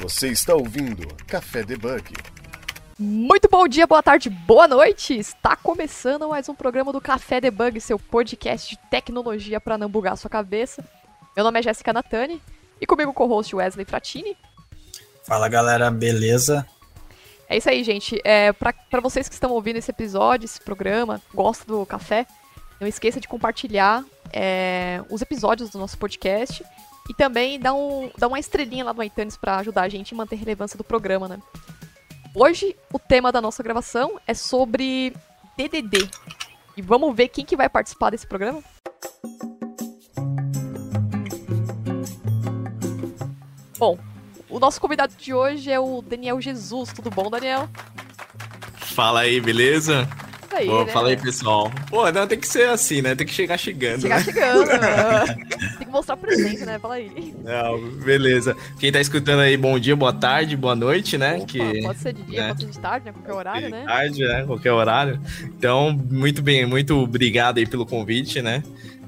Você está ouvindo Café Debug. Muito bom dia, boa tarde, boa noite! Está começando mais um programa do Café Debug, seu podcast de tecnologia para não bugar sua cabeça. Meu nome é Jéssica Natani e comigo com o host Wesley Fratini. Fala galera, beleza? É isso aí, gente. É, para vocês que estão ouvindo esse episódio, esse programa, gostam do café, não esqueça de compartilhar é, os episódios do nosso podcast e também dá, um, dá uma estrelinha lá no iTunes para ajudar a gente a manter a relevância do programa, né? Hoje, o tema da nossa gravação é sobre DDD. E vamos ver quem que vai participar desse programa? Bom, o nosso convidado de hoje é o Daniel Jesus. Tudo bom, Daniel? Fala aí, beleza? Aí, Pô, né? fala aí, pessoal. Pô, não, tem que ser assim, né? Tem que chegar chegando, Chegar né? chegando. né? Tem que mostrar presente, né? Fala aí. Não, beleza. Quem tá escutando aí, bom dia, boa tarde, boa noite, né? Opa, que Pode ser de dia, né? pode ser de tarde, né? Qualquer horário, né? Tarde, né? Qualquer horário. Então, muito bem, muito obrigado aí pelo convite, né?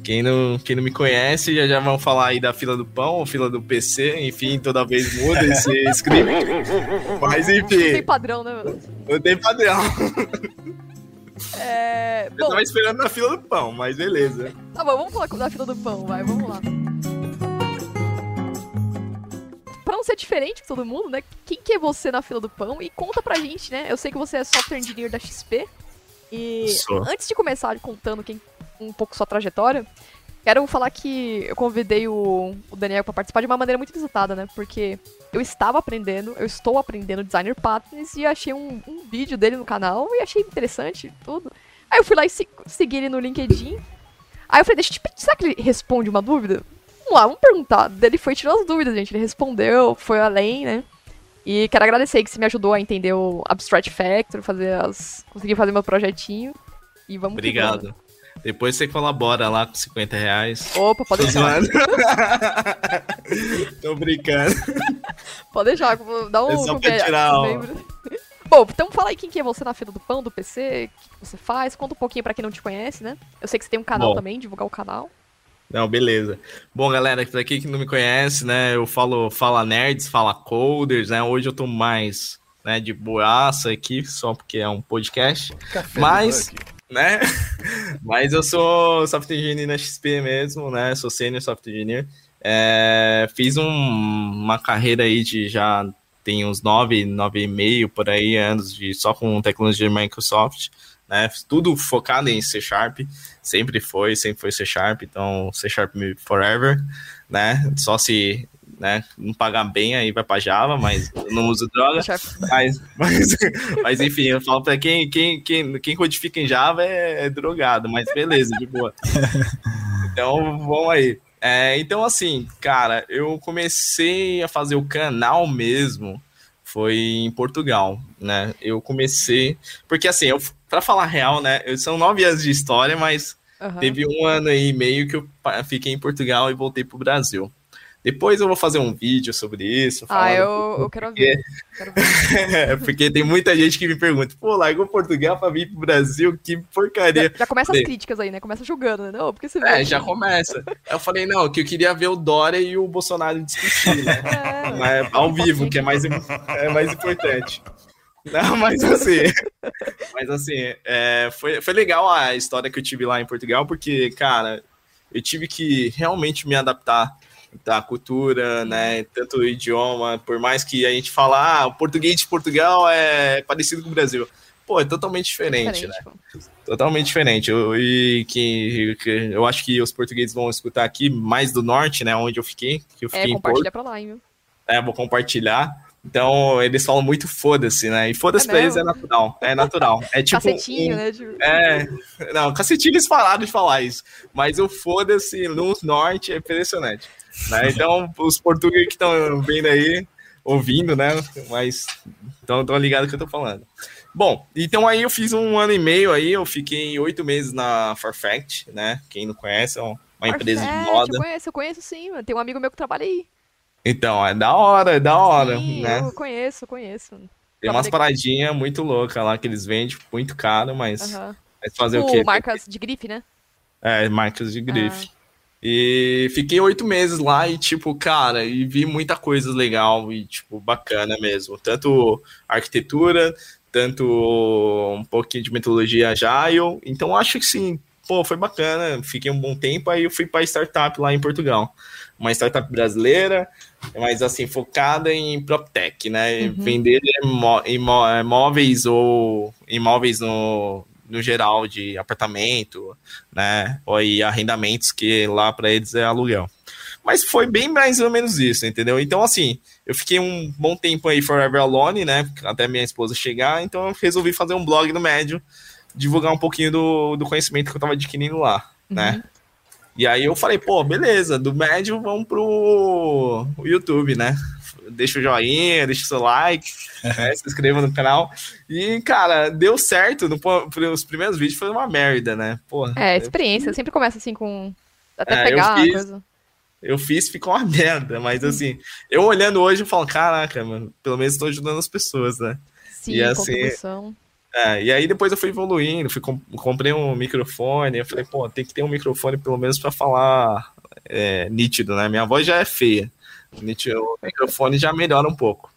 Quem não, quem não me conhece, já já vão falar aí da fila do pão, fila do PC, enfim, toda vez muda esse script. Mas Não tem enfim, padrão, né? não tem padrão. É... Eu Bom, tava esperando na fila do pão, mas beleza. tá bom, vamos falar da fila do pão, vai, vamos lá. Pra não ser diferente de todo mundo, né? Quem que é você na fila do pão? E conta pra gente, né? Eu sei que você é software engineer da XP. E Sou. antes de começar contando quem, um pouco sua trajetória, quero falar que eu convidei o, o Daniel pra participar de uma maneira muito visitada, né? Porque eu estava aprendendo, eu estou aprendendo designer patterns e achei um, um vídeo dele no canal e achei interessante tudo. Aí eu fui lá e se- segui ele no LinkedIn. Aí eu falei, deixa eu te pedir, será que ele responde uma dúvida? Vamos lá, vamos perguntar. Ele foi tirando as dúvidas, gente. Ele respondeu, foi além, né? E quero agradecer que você me ajudou a entender o Abstract Factor, fazer as. conseguir fazer meu projetinho. E vamos Obrigado. Depois você colabora lá com 50 reais. Opa, pode deixar. Tô brincando. Pode deixar, vou dar um. É só pra tirar. Bom, então fala aí quem que é você na fila do pão, do PC, o que você faz, conta um pouquinho pra quem não te conhece, né? Eu sei que você tem um canal Bom. também, divulgar o canal. Não, beleza. Bom, galera, pra quem que não me conhece, né, eu falo Fala Nerds, Fala Coders, né, hoje eu tô mais, né, de boaça aqui, só porque é um podcast, Café Mas-. Né, mas eu sou software engineer na XP mesmo, né, sou senior software engineer, É, fiz um- uma carreira aí de já tem uns nove, nove e meio por aí anos de só com tecnologia de Microsoft, né? Tudo focado em C Sharp, sempre foi, sempre foi C Sharp, então C Sharp forever, né? Só se né, não pagar bem aí vai para Java, mas eu não uso droga. Mas, mas, mas enfim, eu falo para quem, quem, quem, quem codifica em Java é, é drogado, mas beleza, de boa. Então, vamos aí. É, então, assim, cara, eu comecei a fazer o canal mesmo foi em Portugal, né? Eu comecei. Porque, assim, eu, pra falar real, né? Eu, são nove anos de história, mas Aham. teve um ano aí e meio que eu fiquei em Portugal e voltei pro Brasil. Depois eu vou fazer um vídeo sobre isso. Ah, eu, eu quero ver. Quero ver. porque tem muita gente que me pergunta, pô, largou Portugal pra vir pro Brasil, que porcaria. Já começa as críticas aí, né? Começa julgando, né? Não, porque você É, já começa. Eu falei, não, que eu queria ver o Dória e o Bolsonaro discutir, né? É, Mas ao vivo, que é mais, é mais importante. Não, mas assim, mas assim, é, foi, foi legal a história que eu tive lá em Portugal, porque, cara, eu tive que realmente me adaptar da cultura, né, tanto o idioma, por mais que a gente fala, ah, o português de Portugal é parecido com o Brasil. Pô, é totalmente diferente, né? pô. Totalmente diferente. Eu, e que, que eu acho que os portugueses vão escutar aqui, mais do norte, né, onde eu fiquei, que eu É, fiquei em Porto. compartilha pra lá, hein, viu? É, vou compartilhar. Então, eles falam muito foda-se, né? E foda-se É pra eles é natural. É natural. É tipo. Cacetinho, um- né? Tipo, É. Não, cacetinho eles pararam de falar isso. Mas o foda-se no norte é impressionante. Né? Então, os portugueses que estão vendo aí, ouvindo, né? Mas estão ligados que eu tô falando. Bom, então aí eu fiz um ano e meio aí, eu fiquei oito meses na Farfetch, né? Quem não conhece, é uma empresa de Farfetch, moda. Eu conheço, eu conheço sim. Tem um amigo meu que trabalha aí. Então, é da hora, é da hora, sim, né? eu conheço, eu conheço. Tem umas paradinhas muito loucas lá que eles vendem muito caro, mas mas fazer o Tipo, quê? marcas de grife, né? É, marcas de grife. E fiquei oito meses lá e, tipo, cara, e vi muita coisa legal e, tipo, bacana mesmo. Tanto arquitetura, tanto um pouquinho de metodologia agile. Então, acho que sim, pô, foi bacana. Fiquei um bom tempo, aí eu fui para startup lá em Portugal. Uma startup brasileira, mas assim, focada em PropTech, né? Uhum. Vender imó imóveis ou imóveis no, no geral de apartamento, né? Ou aí arrendamentos que lá para eles é aluguel. Mas foi bem mais ou menos isso, entendeu? Então, assim, eu fiquei um bom tempo aí forever alone, né? Até minha esposa chegar, então eu resolvi fazer um blog no médio, divulgar um pouquinho do, do conhecimento que eu tava adquirindo lá, uhum. né? E aí eu falei, pô, beleza, do médio vamos pro YouTube, né? Deixa o joinha, deixa o seu like, né, se inscreva no canal. E, cara, deu certo. No, os primeiros vídeos foi uma merda, né? Porra, é, experiência. Eu... Sempre começa assim com. Até é, pegar eu fiz, coisa. Eu fiz, ficou uma merda. Mas assim, eu olhando hoje, eu falo, caraca, mano, pelo menos estou ajudando as pessoas, né? Sim, e assim. É, e aí depois eu fui evoluindo, fui comprei um microfone, eu falei, pô, tem que ter um microfone pelo menos para falar é, nítido, né? Minha voz já é feia o microfone já melhora um pouco.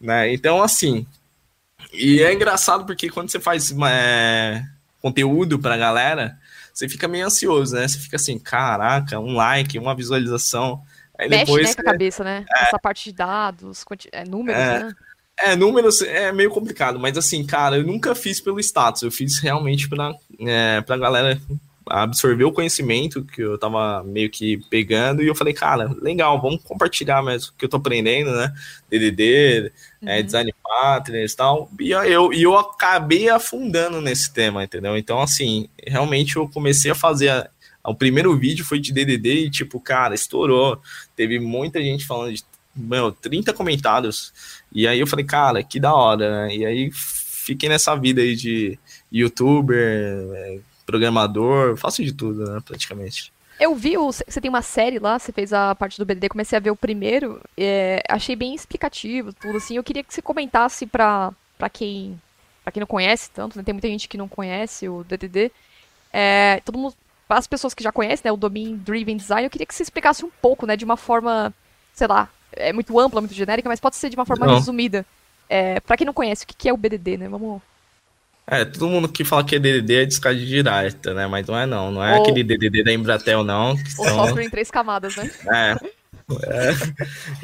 Né? Então, assim. E é engraçado porque quando você faz é, conteúdo pra galera, você fica meio ansioso, né? Você fica assim, caraca, um like, uma visualização. Aí Mexe, depois, né, com a cabeça, né? É, Essa parte de dados, é, números, é, né? É, números é meio complicado, mas assim, cara, eu nunca fiz pelo status, eu fiz realmente pra, é, pra galera absorver o conhecimento que eu tava meio que pegando e eu falei, cara, legal, vamos compartilhar mesmo o que eu tô aprendendo, né? DDD, uhum. é, design patterns e tal. E eu, e eu acabei afundando nesse tema, entendeu? Então, assim, realmente eu comecei a fazer. A, o primeiro vídeo foi de DDD e, tipo, cara, estourou. Teve muita gente falando de, meu, 30 comentários. E aí eu falei, cara, que da hora, né? E aí fiquei nessa vida aí de youtuber, é, programador, faço de tudo, né, praticamente. Eu vi, você tem uma série lá, você fez a parte do BDD, comecei a ver o primeiro, é, achei bem explicativo, tudo assim. Eu queria que você comentasse pra, pra quem para quem não conhece tanto, né, tem muita gente que não conhece o DDD, é, todo mundo, as pessoas que já conhecem, né, o Domain Driven Design, eu queria que você explicasse um pouco, né, de uma forma, sei lá, é muito ampla, muito genérica, mas pode ser de uma forma não. resumida. É, para quem não conhece, o que é o BDD, né? Vamos é, todo mundo que fala que é DDD é descarte direta, né? Mas não é não, não é Ou... aquele DDD da Embratel não. Que o são... software em três camadas, né? É. é.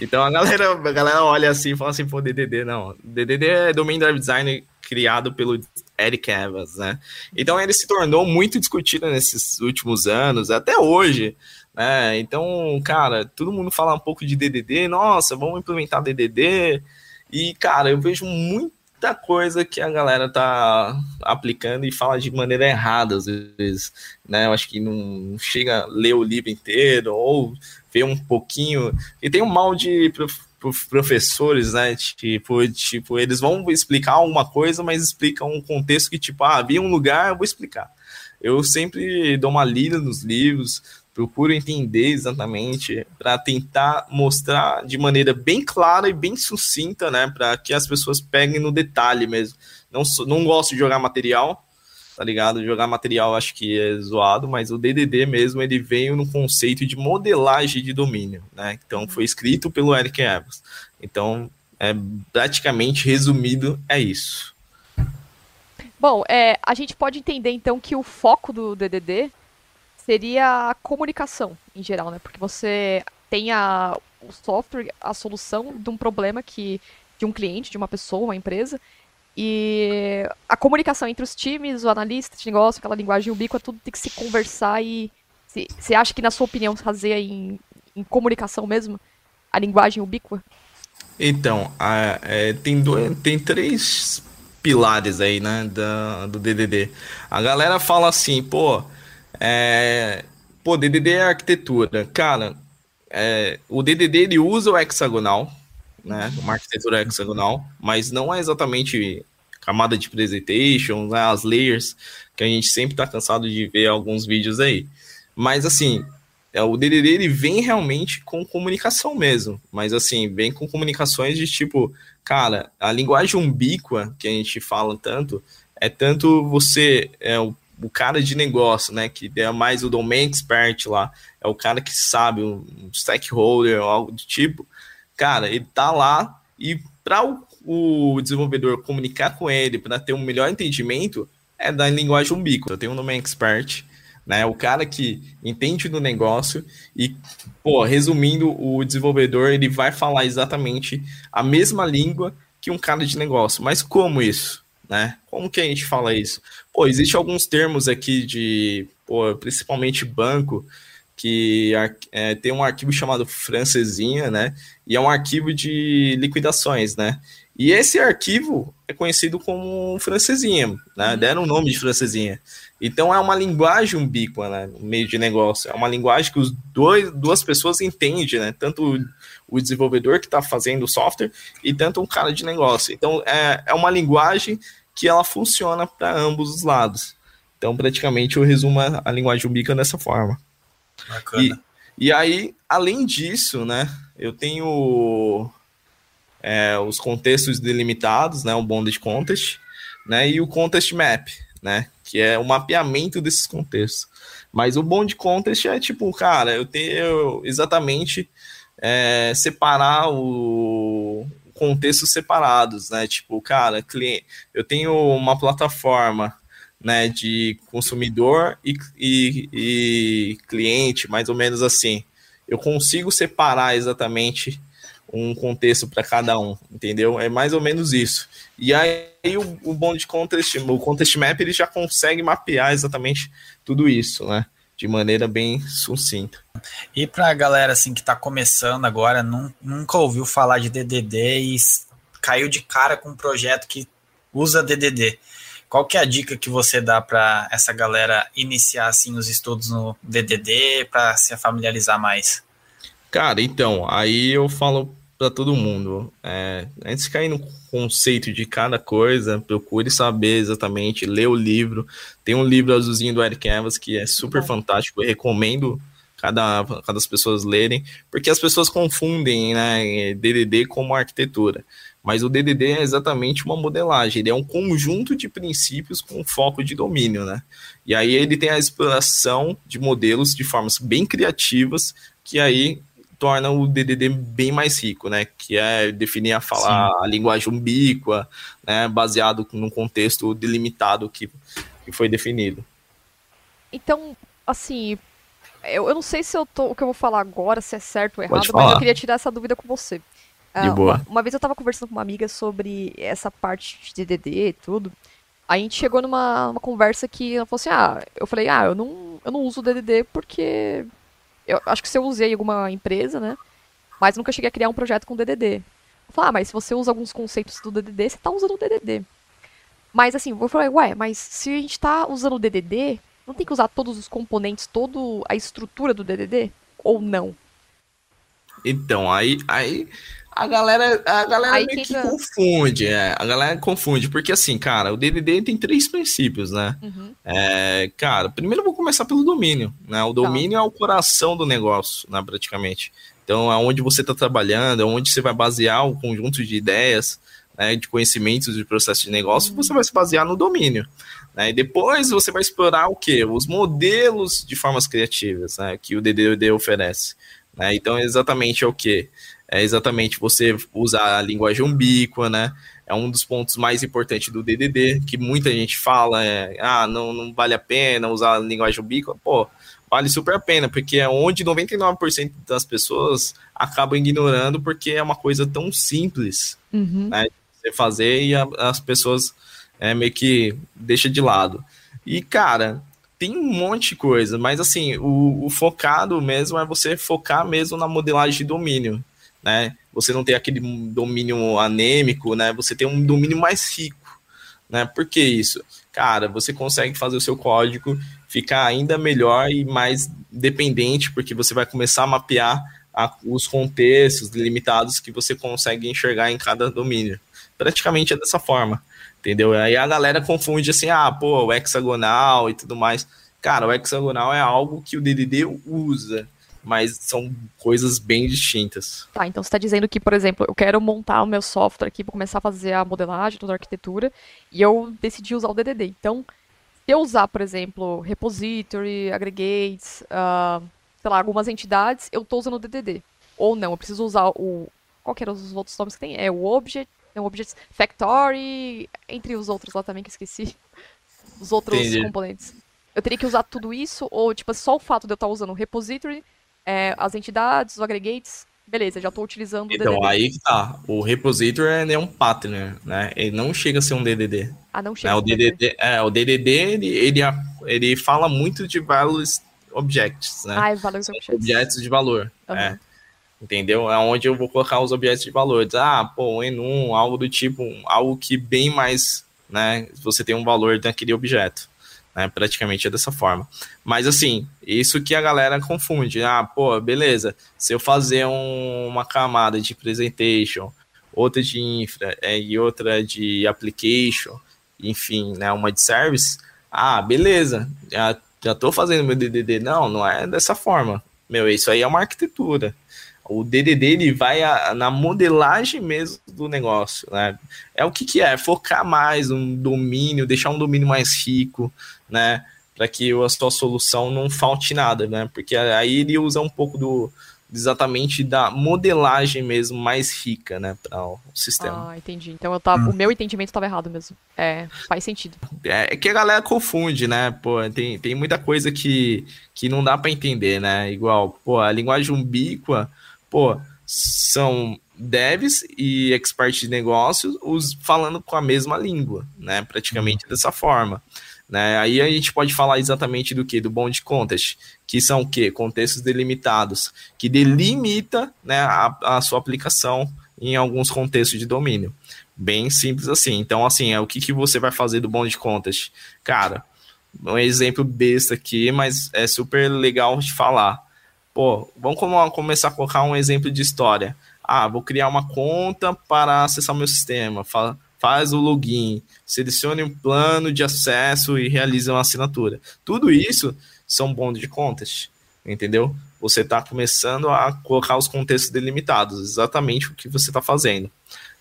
Então a galera, a galera olha assim e fala assim, pô, DDD não. DDD é Domain Drive Design criado pelo Eric Evans, né? Então ele se tornou muito discutido nesses últimos anos, até hoje, né? Então, cara, todo mundo fala um pouco de DDD, nossa, vamos implementar DDD. E, cara, eu vejo muito muita coisa que a galera tá aplicando e fala de maneira errada, às vezes, né? Eu acho que não chega a ler o livro inteiro ou ver um pouquinho. E tem um mal de professores, né? Tipo, tipo, eles vão explicar alguma coisa, mas explicam um contexto que, tipo, ah, havia um lugar, eu vou explicar. Eu sempre dou uma lida nos livros, procuro entender exatamente para tentar mostrar de maneira bem clara e bem sucinta, né, para que as pessoas peguem no detalhe mesmo. Não, não gosto de jogar material, tá ligado? Jogar material acho que é zoado, mas o DDD mesmo ele veio no conceito de modelagem de domínio, né? Então foi escrito pelo Eric Evans. Então, é praticamente resumido é isso. Bom, é, a gente pode entender então que o foco do DDD seria a comunicação em geral, né? Porque você tem a, o software, a solução de um problema que de um cliente, de uma pessoa, uma empresa, e a comunicação entre os times, o analista de negócio, aquela linguagem ubíqua, tudo tem que se conversar e você acha que na sua opinião se baseia em, em comunicação mesmo? A linguagem ubíqua? Então, a, é, tem, dois, tem três pilares aí, né, da, do DDD. A galera fala assim, pô, é, pô, DDD é arquitetura. Cara, é, o DDD ele usa o hexagonal, né? Uma arquitetura hexagonal, mas não é exatamente camada de presentation, né, as layers, que a gente sempre está cansado de ver alguns vídeos aí. Mas assim, é, o DDD ele vem realmente com comunicação mesmo, mas assim, vem com comunicações de tipo, cara, a linguagem umbíqua que a gente fala tanto, é tanto você, é, o o cara de negócio, né? Que é mais o domain expert lá, é o cara que sabe, um stakeholder ou algo do tipo. Cara, ele tá lá e para o, o, desenvolvedor comunicar com ele, para ter um melhor entendimento, é da linguagem umbíqua. Tenho um domain expert, né? O cara que entende do negócio e, pô, resumindo, o desenvolvedor ele vai falar exatamente a mesma língua que um cara de negócio. Mas como isso? Né? Como que a gente fala isso? Pô, existe alguns termos aqui de, pô, principalmente banco, que é, tem um arquivo chamado francesinha, né? E é um arquivo de liquidações, né? E esse arquivo é conhecido como francesinha, né? Uhum. Deram o nome de francesinha. Então é uma linguagem umbíqua, né? No meio de negócio. É uma linguagem que os dois, duas pessoas entendem, né? Tanto o desenvolvedor que está fazendo o software e tanto um cara de negócio. Então é, é uma linguagem que ela funciona para ambos os lados. Então praticamente eu resumo a, linguagem umbíqua dessa forma. Bacana. E, e aí, além disso, né? Eu tenho é, os contextos delimitados, né? O bonded contest, né? E o contest map né? Que é o mapeamento desses contextos. Mas o bom de contest é tipo, cara, eu tenho exatamente é, separar o contextos separados, né? Tipo, cara, cliente, eu tenho uma plataforma né, de consumidor e, e, e cliente, mais ou menos assim. Eu consigo separar exatamente um contexto para cada um, entendeu? É mais ou menos isso. E aí o, o bom de contest, o contest map, ele já consegue mapear exatamente tudo isso, né? De maneira bem sucinta. E para a galera assim que está começando agora, nunca ouviu falar de DDD e caiu de cara com um projeto que usa DDD. Qual que é a dica que você dá para essa galera iniciar assim os estudos no DDD para se familiarizar mais? Cara, então, aí eu falo para todo mundo. É, antes de cair no conceito de cada coisa, procure saber exatamente, ler o livro. Tem um livro azulzinho do Eric Evans que é super fantástico, eu recomendo cada, cada as pessoas lerem, porque as pessoas confundem né, DDD como arquitetura. Mas o DDD é exatamente uma modelagem, ele é um conjunto de princípios com foco de domínio, né? E aí ele tem a exploração de modelos de formas bem criativas, que aí torna o DDD bem mais rico, né? Que é definir a falar Sim. a linguagem umbíqua, né? Baseado num contexto delimitado que, que foi definido. Então, assim, eu, eu não sei se eu tô, o que eu vou falar agora, se é certo ou errado, mas eu queria tirar essa dúvida com você. De uh, boa. Uma, uma, vez eu tava conversando com uma amiga sobre essa parte de DDD e tudo. A gente chegou numa conversa que ela falou assim: Ah, eu falei, ah, eu não, eu não uso o DDD porque eu acho que se eu usei alguma empresa, né? Mas nunca cheguei a criar um projeto com DDD. Falei, ah, mas se você usa alguns conceitos do DDD, você tá usando o DDD. Mas assim, eu falei, ué, mas se a gente tá usando o DDD, não tem que usar todos os componentes, toda a estrutura do DDD? Ou não? Então, aí, aí a galera, a galera Aí meio que confunde, é, a galera confunde, porque assim, cara, o DDD tem três princípios, né? Uhum. É, cara, primeiro eu vou começar pelo domínio, né? O domínio tá. é o coração do negócio, né, praticamente. Então, é onde você está trabalhando, é onde você vai basear um conjunto de ideias, né, de conhecimentos de processo de negócio, uhum. você vai se basear no domínio. Né? E depois você vai explorar o quê? Os modelos de formas criativas né, que o DDD oferece. Né? Então, exatamente é o quê? É exatamente você usar a linguagem umbíqua, né? É um dos pontos mais importantes do DDD, que muita gente fala, é, ah, não, não vale a pena usar a linguagem umbíqua. Pô, vale super a pena, porque é onde 99% das pessoas acabam ignorando, porque é uma coisa tão simples, uhum. né? Você fazer e a, as pessoas é, meio que deixa de lado. E, cara, tem um monte de coisa, mas assim, o, o, focado mesmo é você focar mesmo na modelagem de domínio né? Você não tem aquele domínio anêmico, né? Você tem um domínio mais rico, né? Por que isso? Cara, você consegue fazer o seu código ficar ainda melhor e mais dependente, porque você vai começar a mapear a, os contextos delimitados que você consegue enxergar em cada domínio. Praticamente é dessa forma, entendeu? Aí a galera confunde assim, ah, pô, o hexagonal e tudo mais. Cara, o hexagonal é algo que o DDD usa, mas são coisas bem distintas. Tá, então você está dizendo que, por exemplo, eu quero montar o meu software aqui para começar a fazer a modelagem, toda a arquitetura, e eu decidi usar o DDD. Então, eu usar, por exemplo, repository, aggregates, uh, sei lá, algumas entidades, eu estou usando o DDD. Ou não, eu preciso usar o. Qual que eram os outros nomes que tem? É o Object, é o Object Factory, entre os outros lá também que esqueci. Os outros Entendi. componentes. Eu teria que usar tudo isso, ou tipo, só o fato de eu estar usando o repository, é, as entidades, os aggregates, beleza, já estou utilizando então, o DDD. Então, aí que tá. O repository é um partner, né? Ele não chega a ser um DDD. Ah, não chega é, o DDD. É, o DDD, ele, ele, ele fala muito de values objects, né? Ah, é values objects. Objetos de valor, uhum. é. Entendeu? É onde eu vou colocar os objetos de valor. Diz, ah, pô, um enum, algo do tipo, algo que bem mais, né? Você tem um valor daquele objeto. Né, praticamente é dessa forma. Mas assim, isso que a galera confunde. Ah, pô, beleza. Se eu fazer um, uma camada de presentation, outra de infra é, e outra de application, enfim, né, uma de service, ah, beleza. Já, já tô fazendo meu DDD. Não, não é dessa forma. Meu, isso aí é uma arquitetura. O DDD ele vai a, na modelagem mesmo do negócio, né? É o que, que é? Focar mais um domínio, deixar um domínio mais rico, né? Para que a sua solução não falte nada, né? Porque aí ele usa um pouco do exatamente da modelagem mesmo mais rica, né, para o sistema. Ah, entendi. Então eu tava, hum. o meu entendimento estava errado mesmo. É, faz sentido. É, é, que a galera confunde, né? Pô, tem, tem muita coisa que, que não dá para entender, né? Igual, pô, a linguagem ubíqua, pô, são devs e experts de negócios os falando com a mesma língua, né? Praticamente hum. dessa forma. Né? Aí a gente pode falar exatamente do que? Do bond contest, que são o quê? Contextos delimitados, que delimita né, a, a sua aplicação em alguns contextos de domínio. Bem simples assim. Então, assim, é o que, que você vai fazer do bond contest? Cara, um exemplo besta aqui, mas é super legal de falar. Pô, vamos começar a colocar um exemplo de história. Ah, vou criar uma conta para acessar meu sistema. Fala, faz o login, selecione um plano de acesso e realize uma assinatura. Tudo isso são bônus de contas, entendeu? Você está começando a colocar os contextos delimitados, exatamente o que você está fazendo,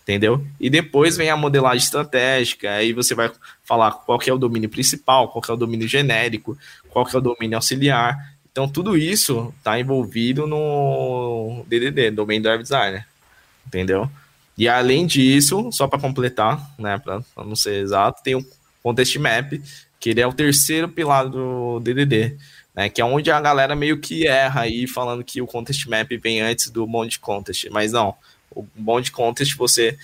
entendeu? E depois vem a modelagem estratégica, aí você vai falar qual é o domínio principal, qual é o domínio genérico, qual é o domínio auxiliar. Então, tudo isso está envolvido no DDD, Domain Drive Designer, entendeu? E além disso, só para completar, né, para não ser exato, tem o Contest Map, que ele é o terceiro pilar do DDD, né, que é onde a galera meio que erra aí falando que o Contest Map vem antes do Bond Contest, mas não. O Bond Contest você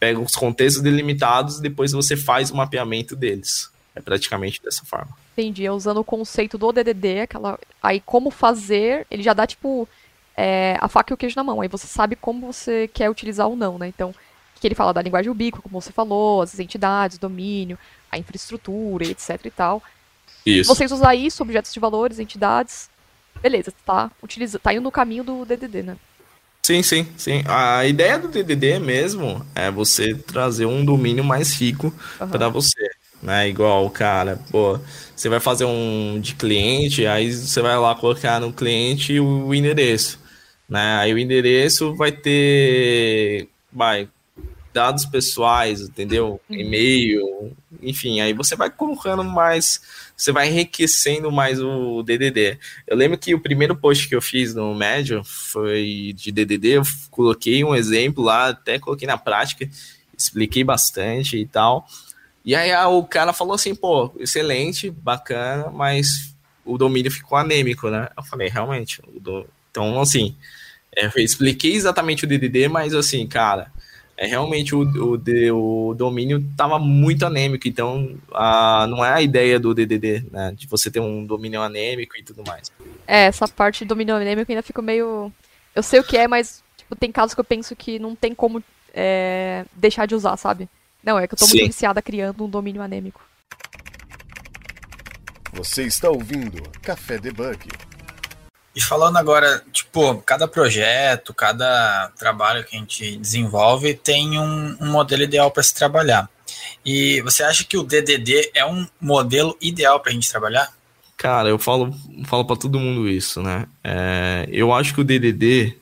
pega os contextos delimitados e depois você faz o mapeamento deles. É praticamente dessa forma. Entendi, é usando o conceito do DDD, aquela aí como fazer, ele já dá tipo é, a faca e o queijo na mão. Aí você sabe como você quer utilizar ou não, né? Então, que ele fala da linguagem ubíqua, como você falou, as entidades, domínio, a infraestrutura, etc e tal. Isso. Vocês usar isso, objetos de valores, entidades, beleza, tá, utiliza, tá indo no caminho do DDD, né? Sim, sim, sim. A ideia do DDD mesmo é você trazer um domínio mais rico uhum. para você, né? Igual, cara, pô, você vai fazer um de cliente, aí você vai lá colocar no cliente o endereço. Né? Aí o endereço vai ter vai, dados pessoais, entendeu? Uhum. E-mail, enfim, aí você vai colocando mais, você vai enriquecendo mais o DDD. Eu lembro que o primeiro post que eu fiz no Medium foi de DDD, eu coloquei um exemplo lá, até coloquei na prática, expliquei bastante e tal. E aí o cara falou assim, pô, excelente, bacana, mas o domínio ficou anêmico, né? Eu falei, realmente, do... então assim, é, eu expliquei exatamente o DDD, mas assim, cara, é realmente o, o, o domínio estava muito anêmico, então a, não é a ideia do DDD, né, de você ter um domínio anêmico e tudo mais. É, essa parte de domínio anêmico ainda fica meio... Eu sei o que é, mas tipo, tem casos que eu penso que não tem como é, deixar de usar, sabe? Não, é que eu tô Sim. muito viciada criando um domínio anêmico. Você está ouvindo Café Debug. E falando agora, tipo, cada projeto, cada trabalho que a gente desenvolve tem um, um modelo ideal para se trabalhar. E você acha que o DDD é um modelo ideal para a gente trabalhar? Cara, eu falo, falo para todo mundo isso, né? É, eu acho que o DDD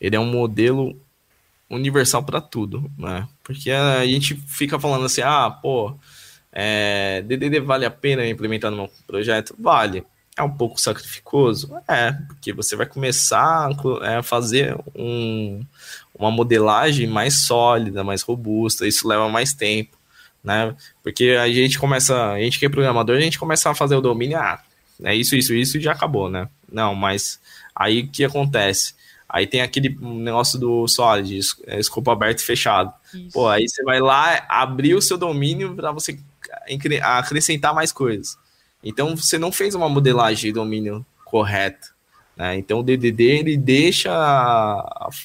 ele é um modelo universal para tudo, né? Porque a gente fica falando assim, ah, pô, É, DDD vale a pena implementar no projeto? Vale. É um pouco sacrificoso? É, porque você vai começar a é, fazer um, uma modelagem mais sólida, mais robusta, isso leva mais tempo, né? Porque a gente começa, a gente que é programador, a gente começa a fazer o domínio, ah, é isso, isso, isso e já acabou, né? Não, mas aí o que acontece? Aí tem aquele negócio do Solid, é, escopo aberto e fechado. Isso. Pô, aí você vai lá abrir o seu domínio para você acrescentar mais coisas. Então você não fez uma modelagem de domínio correta. Né? Então o DDD ele deixa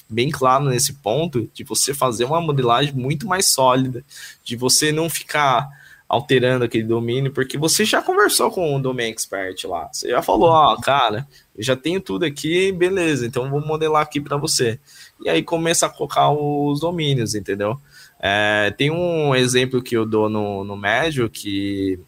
bem claro nesse ponto de você fazer uma modelagem muito mais sólida, de você não ficar alterando aquele domínio, porque você já conversou com o domain expert lá. Você já falou, ó, oh, cara, eu já tenho tudo aqui, beleza, então vou modelar aqui para você. E aí começa a colocar os domínios, entendeu? É, tem um exemplo que eu dou no, no médio que,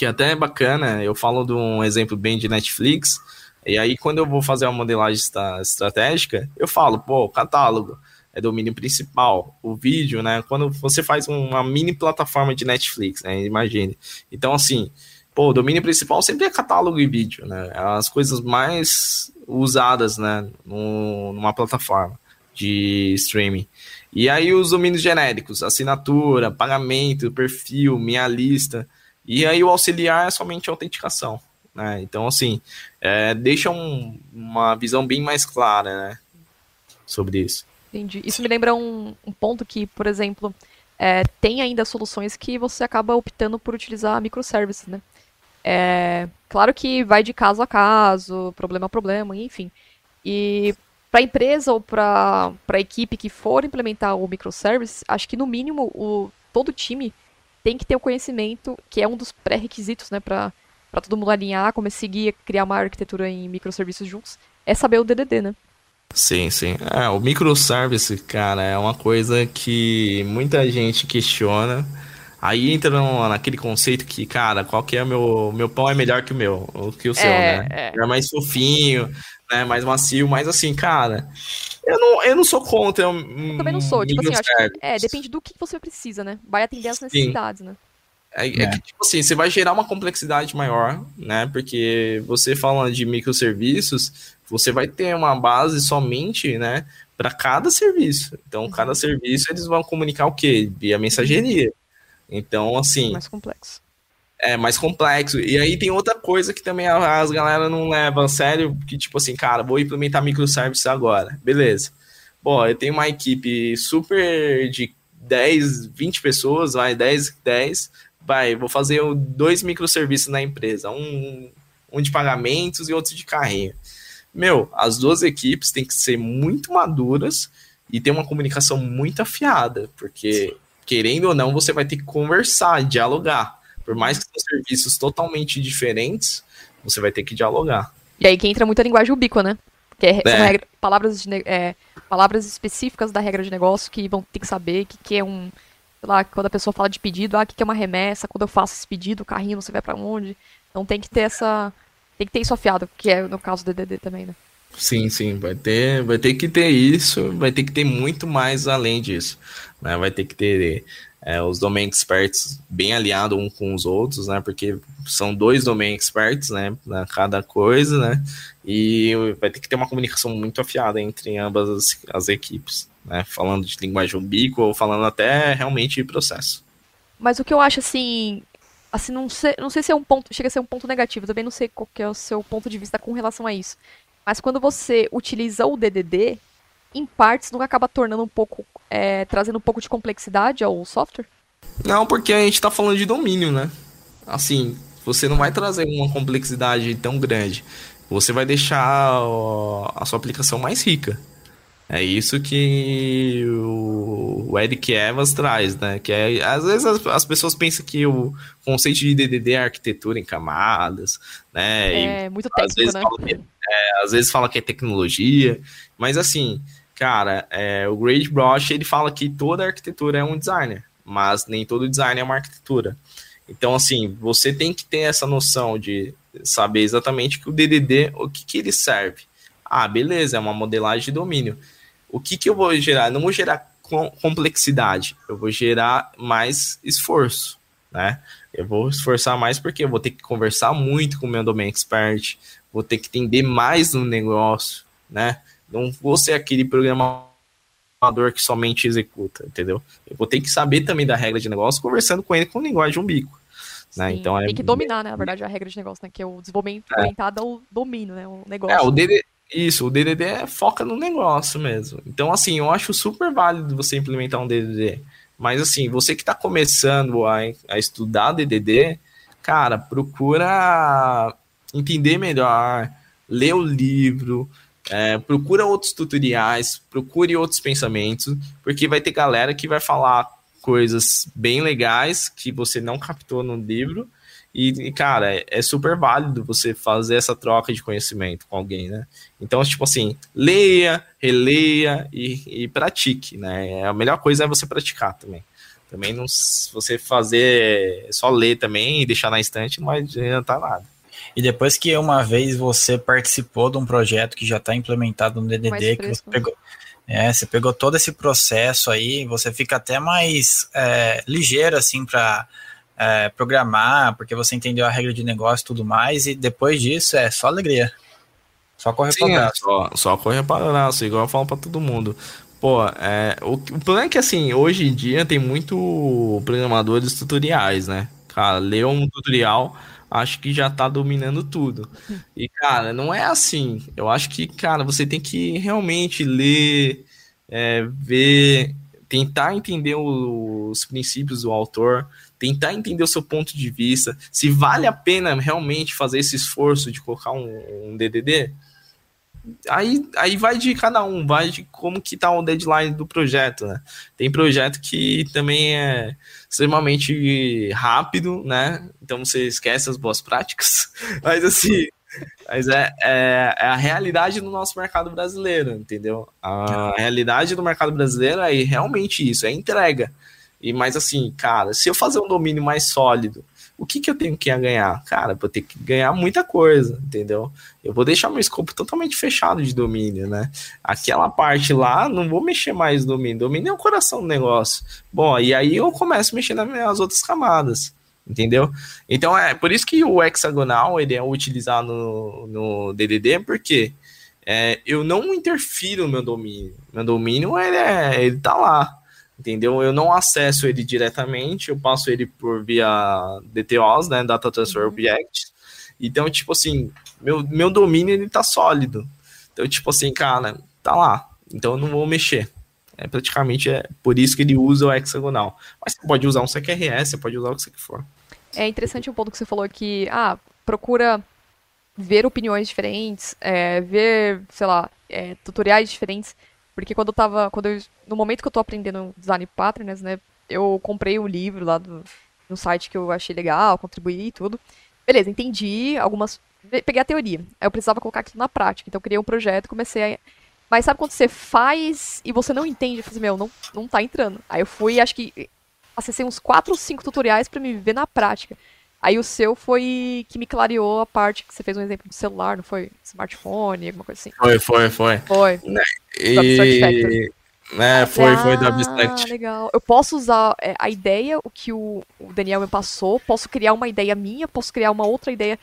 que até é bacana. Eu falo de um exemplo bem de Netflix. E aí, quando eu vou fazer uma modelagem estratégica, eu falo, pô, catálogo é domínio principal. O vídeo, né? Quando você faz uma mini plataforma de Netflix, né? Imagine. Então, assim, pô, o domínio principal sempre é catálogo e vídeo, né? É as coisas mais usadas, né? numa plataforma de streaming. E aí os domínios genéricos, assinatura, pagamento, perfil, minha lista. E aí o auxiliar é somente autenticação. Né? Então, assim, é, deixa um, uma visão bem mais clara né? sobre isso. Entendi. Isso me lembra um, um ponto que, por exemplo, é, tem ainda soluções que você acaba optando por utilizar microservices, né? É, claro que vai de caso a caso, problema a problema, enfim. E para a empresa ou para a equipe que for implementar o microservice, acho que no mínimo o, todo time tem que ter o conhecimento, que é um dos pré-requisitos, né, para todo mundo alinhar, seguir, criar uma arquitetura em microserviços juntos, é saber o DDD, né? Sim, sim. É, o microservice, cara, é uma coisa que muita gente questiona. Aí entra no, naquele conceito que, cara, qual que é o meu. Meu pão é melhor que o meu, que o seu, é, né? É. é mais fofinho, né? Mais macio, mas assim, cara. Eu não, eu não sou contra. Eu também não sou. Tipo assim, acho que, é, depende do que você precisa, né? Vai atender as necessidades, Sim. né? É, é, que, tipo assim, você vai gerar uma complexidade maior, né? Porque você falando de microserviços, você vai ter uma base somente, né? Para cada serviço. Então, uhum. cada serviço eles vão comunicar o quê? Via mensageria. Então, assim. Mais complexo. É mais complexo. E aí tem outra coisa que também as galera não leva a sério, que tipo assim, cara, vou implementar microservices agora. Beleza. Bom, eu tenho uma equipe super de 10, 20 pessoas, vai, 10, 10 vai, vou fazer dois microserviços na empresa, um, um de pagamentos e outro de carrinho. Meu, as duas equipes têm que ser muito maduras e ter uma comunicação muito afiada, porque querendo ou não, você vai ter que conversar, dialogar. Por mais que sejam serviços totalmente diferentes, você vai ter que dialogar. E aí que entra muita linguagem ubíqua, né? Que é, é. Regra, palavras, de, é, palavras específicas da regra de negócio que vão ter que saber o que, que é um, lá, quando a pessoa fala de pedido, ah, o que é uma remessa, quando eu faço esse pedido, o carrinho você vai para onde. Então tem que ter essa. Tem que ter isso afiado, que é no caso do DDD também, né? Sim, sim, vai ter, vai ter que ter isso, vai ter que ter muito mais além disso. Né? Vai ter que ter é, os domain experts bem aliados um com os outros, né? Porque são dois domain experts, né? Na cada coisa, né? E vai ter que ter uma comunicação muito afiada entre ambas as, as equipes né? Falando de linguagem ubíqua ou falando até realmente de processo. Mas o que eu acho assim, assim não sei, não sei se é um ponto, chega a ser um ponto negativo, também não sei qual é o seu ponto de vista com relação a isso. Mas quando você utiliza o DDD, em partes não acaba tornando um pouco, é, trazendo um pouco de complexidade ao software? Não, porque a gente está falando de domínio, né? Assim, você não vai trazer uma complexidade tão grande. Você vai deixar a sua aplicação mais rica. É isso que o, Eric Evans traz, né? Que é, às vezes as, as, pessoas pensam que o conceito de DDD é arquitetura em camadas, né? É e muito técnico, né? É, às vezes fala que é tecnologia, mas assim, cara, é, o Great Brosh ele fala que toda arquitetura é um designer, mas nem todo design é uma arquitetura. Então, assim, você tem que ter essa noção de saber exatamente que o DDD, o que, que ele serve. Ah, beleza, é uma modelagem de domínio o que, que eu vou gerar? Eu não vou gerar complexidade, eu vou gerar mais esforço. né? Eu vou esforçar mais porque eu vou ter que conversar muito com o meu domain expert, vou ter que entender mais no negócio, né? Não vou ser aquele programador que somente executa, entendeu? Eu vou ter que saber também da regra de negócio conversando com ele com linguagem de umbigo. Né? Então tem é... que dominar, né? Na verdade, a regra de negócio, né? Que é o desenvolvimento é. orientado ao domínio, né? O negócio. É, o DD... Isso, o DDD é foca no negócio mesmo. Então, assim, eu acho super válido você implementar um DDD. Mas, assim, você que está começando a, a estudar DDD, cara, procura entender melhor, ler o livro, é, procura outros tutoriais, procure outros pensamentos, porque vai ter galera que vai falar coisas bem legais que você não captou no livro. E, cara, é, é super válido você fazer essa troca de conhecimento com alguém, né? Então, tipo assim, leia, releia e, e pratique, né? A melhor coisa é você praticar também. Também não, você fazer só ler também e deixar na estante, não vai adiantar nada. E depois que uma vez você participou de um projeto que já está implementado no DDD, que você pegou, é, você pegou todo esse processo aí, você fica até mais é, ligeiro assim para é, programar, porque você entendeu a regra de negócio e tudo mais, e depois disso é só alegria. Só correr para é, só, só correr para o braço, igual eu falo para todo mundo. Pô, é, o, o problema é que assim, hoje em dia tem muito programadores tutoriais, né? Cara, lê um tutorial, acho que já tá dominando tudo. E, cara, não é assim. Eu acho que, cara, você tem que realmente ler, é, ver, tentar entender os princípios do autor, tentar entender o seu ponto de vista, se vale a pena realmente fazer esse esforço de colocar um, um DDD. Aí, aí vai de cada um, vai de como que tá o deadline do projeto, né? Tem projeto que também é extremamente rápido, né? Então você esquece as boas práticas. Mas assim, mas é, é, é, a realidade do nosso mercado brasileiro, entendeu? A realidade do mercado brasileiro é realmente isso, é entrega. E mais assim, cara, se eu fazer um domínio mais sólido, o que, que eu tenho que ganhar? Cara, vou ter que ganhar muita coisa, entendeu? Eu vou deixar meu escopo totalmente fechado de domínio, né? Aquela parte lá, não vou mexer mais no domínio. Domínio é o coração do negócio. Bom, e aí eu começo a mexer nas outras camadas, entendeu? Então é por isso que o hexagonal ele é utilizado no, no DDD, porque é, eu não interfiro no meu domínio. Meu domínio ele, é, ele tá lá, entendeu? Eu não acesso ele diretamente, eu passo ele por via DTOs, né, Data Transfer uhum. Objects. Então, tipo assim, meu, meu domínio ele tá sólido. Então, tipo assim, cara, tá lá. Então eu não vou mexer. É praticamente é por isso que ele usa o hexagonal. Mas você pode usar um CQRS, você pode usar o que você for. É interessante o ponto que você falou que, ah, procura ver opiniões diferentes, é, ver, sei lá, é, tutoriais diferentes. Porque quando eu tava. Quando eu, no momento que eu tô aprendendo design patterns, né? Eu comprei o um livro lá do, no site que eu achei legal, contribuí e tudo. Beleza, entendi algumas. Peguei a teoria. Aí eu precisava colocar aquilo na prática. Então eu criei um projeto comecei a. Mas sabe quando você faz e você não entende? Eu falei, assim, meu, não, não tá entrando. Aí eu fui, acho que acessei uns 4 ou 5 tutoriais para me ver na prática. Aí o seu foi que me clareou a parte que você fez um exemplo do celular, não foi? Smartphone, alguma coisa assim. Foi, foi, foi. Foi. Né, e... É, foi, foi do Abstract. Ah, legal. Eu posso usar é, a ideia, o que o, o, Daniel me passou, posso criar uma ideia minha, posso criar uma outra ideia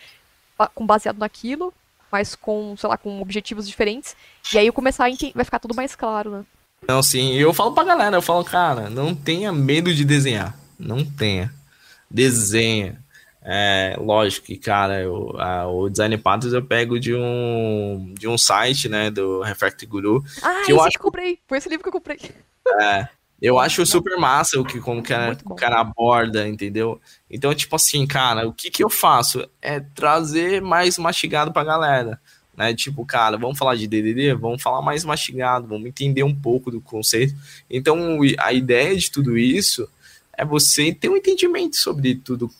com baseado naquilo, mas com, sei lá, com objetivos diferentes. E aí eu começar a entender, vai ficar tudo mais claro, né? Não, sim, eu falo pra galera, eu falo, cara, não tenha medo de desenhar. Não tenha. Desenha. É, lógico que, cara, eu, a, o Design Patterns eu pego de um, de um site, né, do Refract Guru. Ah, que eu acho que comprei. Foi esse livro que eu comprei. É, eu acho super massa o que como que a, o cara aborda, entendeu? Então, tipo assim, cara, o que que eu faço? É trazer mais mastigado pra galera, né? Tipo, cara, vamos falar de DDD? Vamos falar mais mastigado, vamos entender um pouco do conceito. Então, a ideia de tudo isso é você ter um entendimento sobre tudo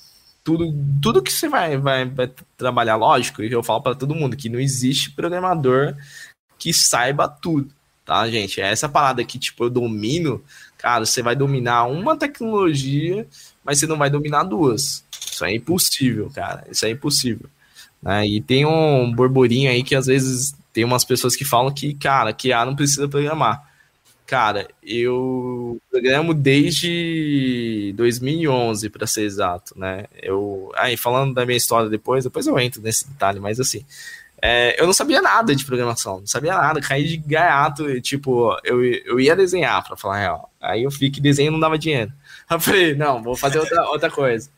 tudo, tudo que você vai, vai, vai trabalhar, lógico, e eu falo para todo mundo que não existe programador que saiba tudo, tá, gente? É essa parada que, tipo, eu domino, cara, você vai dominar uma tecnologia, mas você não vai dominar duas. Isso é impossível, cara. Isso é impossível. Né? E tem um burburinho aí que às vezes tem umas pessoas que falam que, cara, que A não precisa programar. Cara, eu programo desde 2011, para ser exato, né? Eu, aí falando da minha história depois, depois eu entro nesse detalhe, mas assim, é, eu não sabia nada de programação, não sabia nada, caí de gaiato, tipo, eu, eu ia desenhar, para falar a real. Aí eu vi que desenho não dava dinheiro. Eu falei, não, vou fazer outra, outra coisa.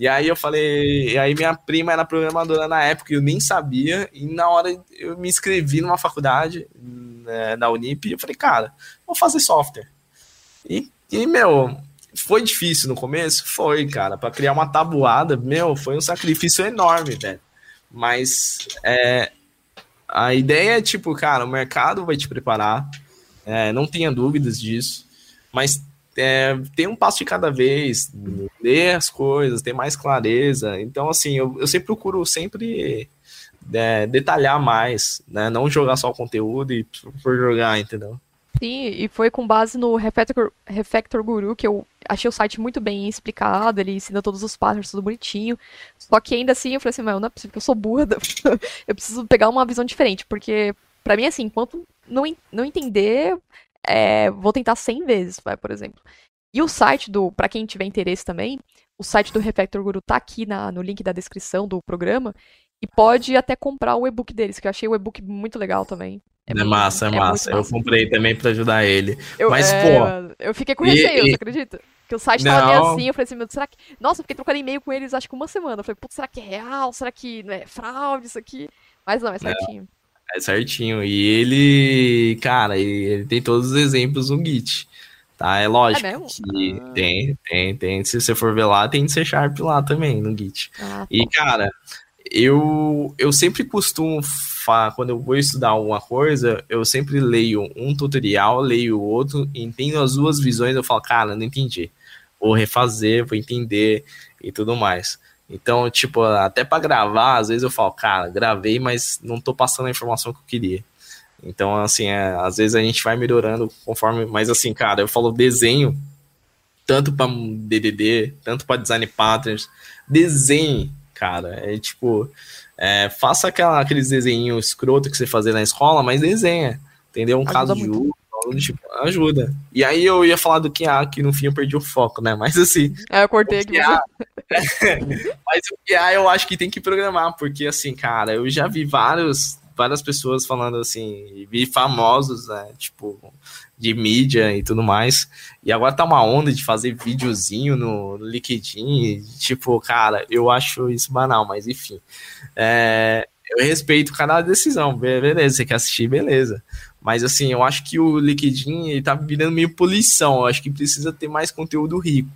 E aí eu falei, e aí minha prima era programadora na época, eu nem sabia, e na hora eu me inscrevi numa faculdade né, na Unip, e eu falei, cara, vou fazer software. E, e meu, foi difícil no começo? Foi, cara, para criar uma tabuada, meu, foi um sacrifício enorme, velho. Mas é, a ideia é tipo, cara, o mercado vai te preparar, é, não tenha dúvidas disso, mas é, tem um passo de cada vez, ler as coisas, ter mais clareza. Então, assim, eu, eu sempre procuro sempre é, detalhar mais, né? Não jogar só o conteúdo e por jogar, entendeu? Sim, e foi com base no Refactor, Refactor Guru que eu achei o site muito bem explicado, ele ensina todos os passos, tudo bonitinho. Só que ainda assim eu falei assim, mas não é possível que eu sou burra, eu preciso pegar uma visão diferente, porque para mim, assim, enquanto não, não entender, é, vou tentar 100 vezes, vai, por exemplo. E o site do, para quem tiver interesse também, o site do Refactor Guru tá aqui na, no link da descrição do programa e pode até comprar o e-book deles, que eu achei o e-book muito legal também. É, é massa, é, é massa. Eu comprei também para ajudar ele. Eu, Mas, é, pô. Eu fiquei com receio, e, você acredita? Que o site tava meio assim, eu falei assim, meu, será que. Nossa, eu fiquei trocando e-mail com eles acho que uma semana. Eu falei, putz, será que é real? Será que não é fraude isso aqui? Mas não, é certinho. Não, é certinho. E ele, cara, ele tem todos os exemplos no Git. Tá? É lógico é que ah. tem, tem, tem. Se você for ver lá, tem C Sharp lá também no Git. Ah, e, cara, eu, eu sempre costumo, quando eu vou estudar alguma coisa, eu sempre leio um tutorial, leio o outro, entendo as duas visões, eu falo, cara, não entendi. Vou refazer, vou entender e tudo mais. Então, tipo, até para gravar, às vezes eu falo, cara, gravei, mas não tô passando a informação que eu queria. Então, assim, é, às vezes a gente vai melhorando conforme. Mas, assim, cara, eu falo desenho, tanto para DDD, tanto para design patterns. Desenhe, cara. É tipo, é, faça aquela, aqueles desenhos escroto que você fazia na escola, mas desenha. Entendeu? Um ajuda caso de uso, tipo, ajuda. E aí eu ia falar do QA, que no fim eu perdi o foco, né? Mas assim. É, eu cortei aqui. QA, mas o QA eu acho que tem que programar, porque assim, cara, eu já vi vários várias pessoas falando assim, vi famosos, né, tipo, de mídia e tudo mais. E agora tá uma onda de fazer videozinho no, no LinkedIn. tipo, cara, eu acho isso banal, mas enfim. É, eu respeito cada decisão, beleza, você quer assistir, beleza. Mas assim, eu acho que o LinkedIn ele tá virando meio poluição. Eu acho que precisa ter mais conteúdo rico.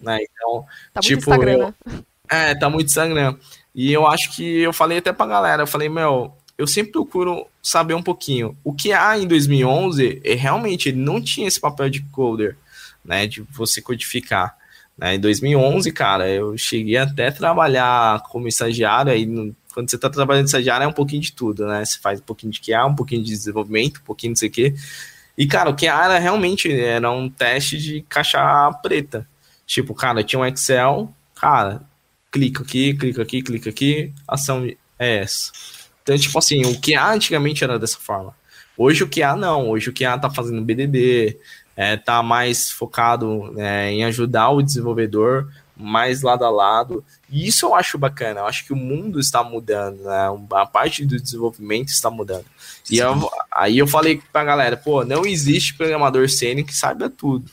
Né? Então, tá tipo. Muito Instagram, né? É, tá muito Instagram. E eu acho que eu falei até pra galera, eu falei, meu, eu sempre procuro saber um pouquinho. O que há em 2011, é, realmente, ele não tinha esse papel de coder, né, de você codificar. Né? Em 2011, cara, eu cheguei até a trabalhar como estagiário, aí no, quando você está trabalhando de estagiário é um pouquinho de tudo, né? Você faz um pouquinho de QA, um pouquinho de desenvolvimento, um pouquinho de sei o quê. E, cara, o QA era realmente era um teste de caixa preta. Tipo, cara, tinha um Excel, cara, clica aqui, clica aqui, clica aqui, ação é essa então, tipo assim, o QA antigamente era dessa forma. Hoje o QA não, hoje o QA tá fazendo BDD, é, tá mais focado é, em ajudar o desenvolvedor mais lado a lado. E isso eu acho bacana, eu acho que o mundo está mudando, né? A parte do desenvolvimento está mudando. E eu, aí eu falei pra galera, pô, não existe programador sênior que saiba tudo,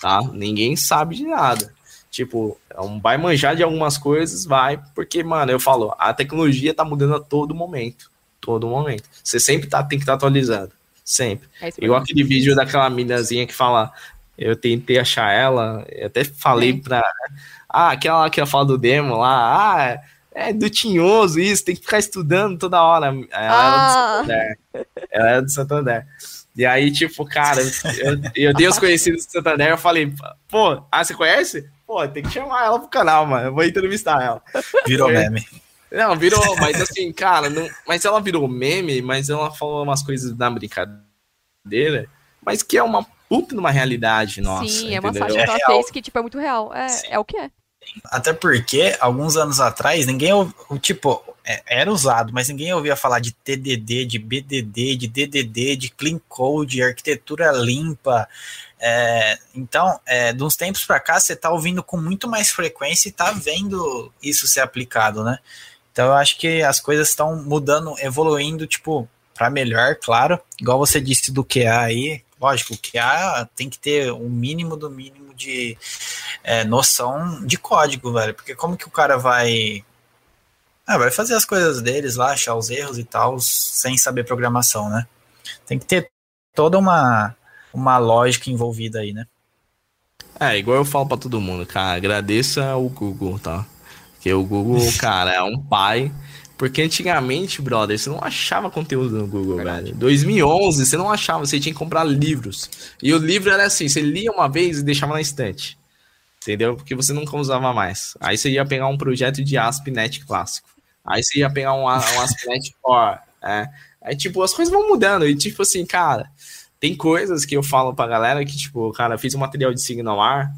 tá? Ninguém sabe de nada. Tipo, vai manjar de algumas coisas, vai, porque, mano, eu falo, a tecnologia tá mudando a todo momento. Todo momento. Você sempre tá, tem que estar tá atualizando. Sempre. É Igual aquele vídeo daquela minazinha que fala, eu tentei achar ela, eu até falei é. pra. Ah, aquela que fala do demo lá, ah, é do tinhoso isso, tem que ficar estudando toda hora. Ela ah. era do Santander. Ela era do Santander. E aí, tipo, cara, eu, eu dei os conhecidos do Santander, eu falei, pô, ah, você conhece? Pô, tem que chamar ela pro canal, mano. Eu vou entrevistar ela. Virou meme. Não, virou, mas assim, cara, não, mas ela virou meme, mas ela falou umas coisas na brincadeira, mas que é uma puta numa realidade nossa. Sim, é uma sátira que ela fez que, tipo, é muito real. É, é o que é. Até porque, alguns anos atrás, ninguém, tipo, é, era usado, mas ninguém ouvia falar de TDD, de BDD, de DDD, de clean code, arquitetura limpa. É, então, é, de uns tempos para cá, você está ouvindo com muito mais frequência e está vendo isso ser aplicado, né? Então, eu acho que as coisas estão mudando, evoluindo, tipo, para melhor, claro. Igual você disse do QA aí, lógico, o QA tem que ter o um mínimo do mínimo de é, noção de código, velho. Porque como que o cara vai ah, vai fazer as coisas deles lá, achar os erros e tal, sem saber programação, né? Tem que ter toda uma, uma lógica envolvida aí, né? É, igual eu falo para todo mundo, cara, agradeça o Google, tá? Porque o Google, cara, é um pai. Porque antigamente, brother, você não achava conteúdo no Google, Verdade. velho. 2011, você não achava, você tinha que comprar livros. E o livro era assim, você lia uma vez e deixava na estante. Entendeu? Porque você nunca usava mais. Aí você ia pegar um projeto de ASP.NET clássico. Aí você ia pegar um, um ASP.NET Core. É. Aí, tipo, as coisas vão mudando. E, tipo assim, cara, tem coisas que eu falo pra galera que, tipo, cara, fiz um material de Signal ar.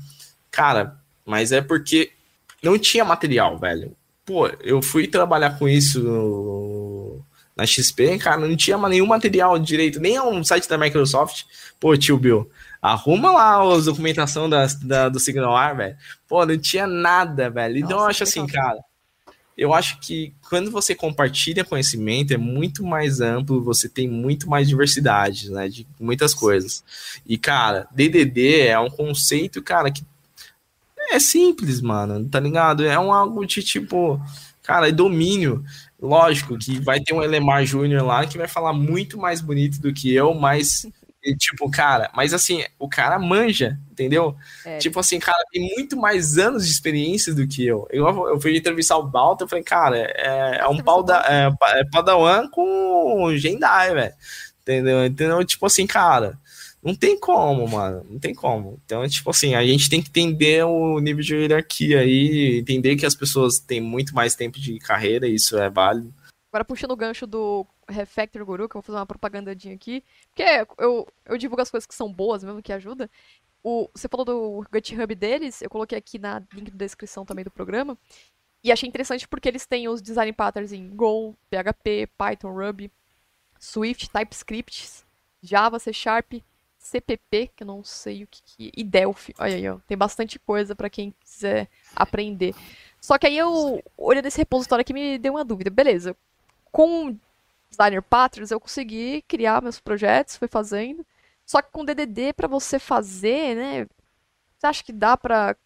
Cara, mas é porque não tinha material, velho. Pô, eu fui trabalhar com isso no, na XP, cara, não tinha nenhum material direito, nem um site da Microsoft. Pô, tio Bill, arruma lá a documentação da, da do Signal velho. Pô, não tinha nada, velho. Então Nossa, eu acho assim, cara eu acho que quando você compartilha conhecimento é muito mais amplo, você tem muito mais diversidade, né, de muitas coisas. E cara, DDD é um conceito, cara, que é simples, mano, tá ligado? É um algo de tipo, cara, é domínio. Lógico que vai ter um Elemar Júnior lá que vai falar muito mais bonito do que eu, mas e, tipo, cara, mas assim, o cara manja, entendeu? É. Tipo assim, cara, tem muito mais anos de experiência do que eu. Eu, eu fui entrevistar o Balta, eu falei, cara, é, é um pau da, é, é Padawan com Gendai, velho. Entendeu? Entendeu? Tipo assim, cara, não tem como, mano. Não tem como. Então, tipo assim, a gente tem que entender o nível de hierarquia aí, entender que as pessoas têm muito mais tempo de carreira, isso é válido. Agora puxando o gancho do Refactor Guru, que eu vou fazer uma propagandinha aqui, porque eu, eu divulgo as coisas que são boas mesmo, que ajuda. O, você falou do GitHub deles, eu coloquei aqui na link da descrição também do programa. E achei interessante porque eles têm os design patterns em Go, PHP, Python, Ruby, Swift, TypeScript, Java, C Sharp, CPP, que eu não sei o que, que e Delphi. Olha aí, ó, tem bastante coisa para quem quiser aprender. Só que aí eu, olhando esse repositório aqui, me deu uma dúvida. Beleza, com Designer Patterns eu consegui criar meus projetos, fui fazendo. Só que com DDD para você fazer, né? Você acha que dá pra,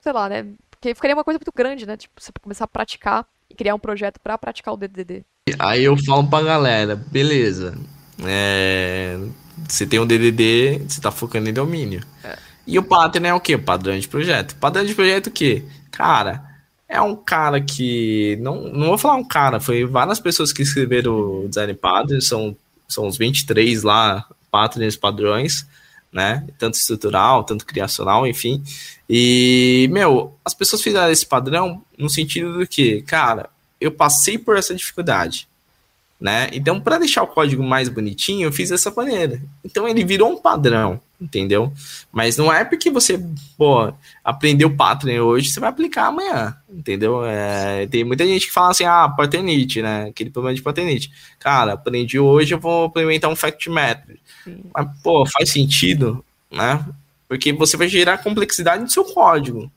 sei lá, né? Porque ficaria uma coisa muito grande, né? Tipo, você começar a praticar e criar um projeto para praticar o DDD. Aí eu falo pra galera, beleza. É, você tem um DDD, você tá focando em domínio. É. E o pattern é o quê? Padrão de projeto. Padrão de projeto o quê? Cara, é um cara que. Não, não vou falar um cara, foi várias pessoas que escreveram o Design Pattern, são, são uns 23 lá, patterns padrões, né? Tanto estrutural, tanto criacional, enfim. E, meu, as pessoas fizeram esse padrão no sentido do que, cara, eu passei por essa dificuldade né? Então, para deixar o código mais bonitinho, eu fiz dessa maneira. Então, ele virou um padrão, entendeu? Mas não é porque você, pô, aprendeu pattern hoje, você vai aplicar amanhã, entendeu? É, tem muita gente que fala assim, ah, paternity, né? Aquele problema de paternity. Cara, aprendi hoje, eu vou implementar um fact method. Sim. Mas, pô, faz sentido, né? Porque você vai gerar complexidade no seu código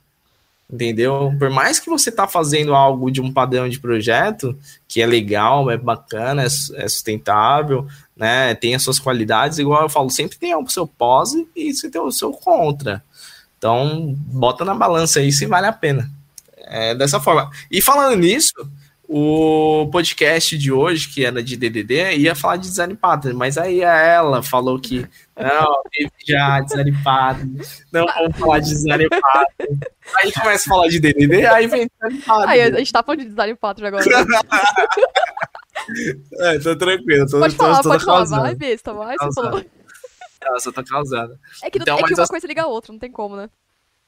entendeu? Por mais que você tá fazendo algo de um padrão de projeto, que é legal, é bacana, é, é sustentável, né, tem as suas qualidades, igual eu falo, sempre tem o seu pós e você tem o seu contra. Então, bota na balança aí se vale a pena. É dessa forma. E falando nisso, o podcast de hoje, que era de DDD, ia falar de design pattern, mas aí ela falou que não, já design pattern, não vamos falar de design pattern. Aí começa a falar de DDD, aí vem design pattern. Aí a gente tá falando de design pattern agora. é, tô tranquilo. Tô, pode falar, tô, pode falar, vai, besta, vai, você falou. Ela só tá causada. É que, não, então, é que uma coisa liga a outra, não tem como, né?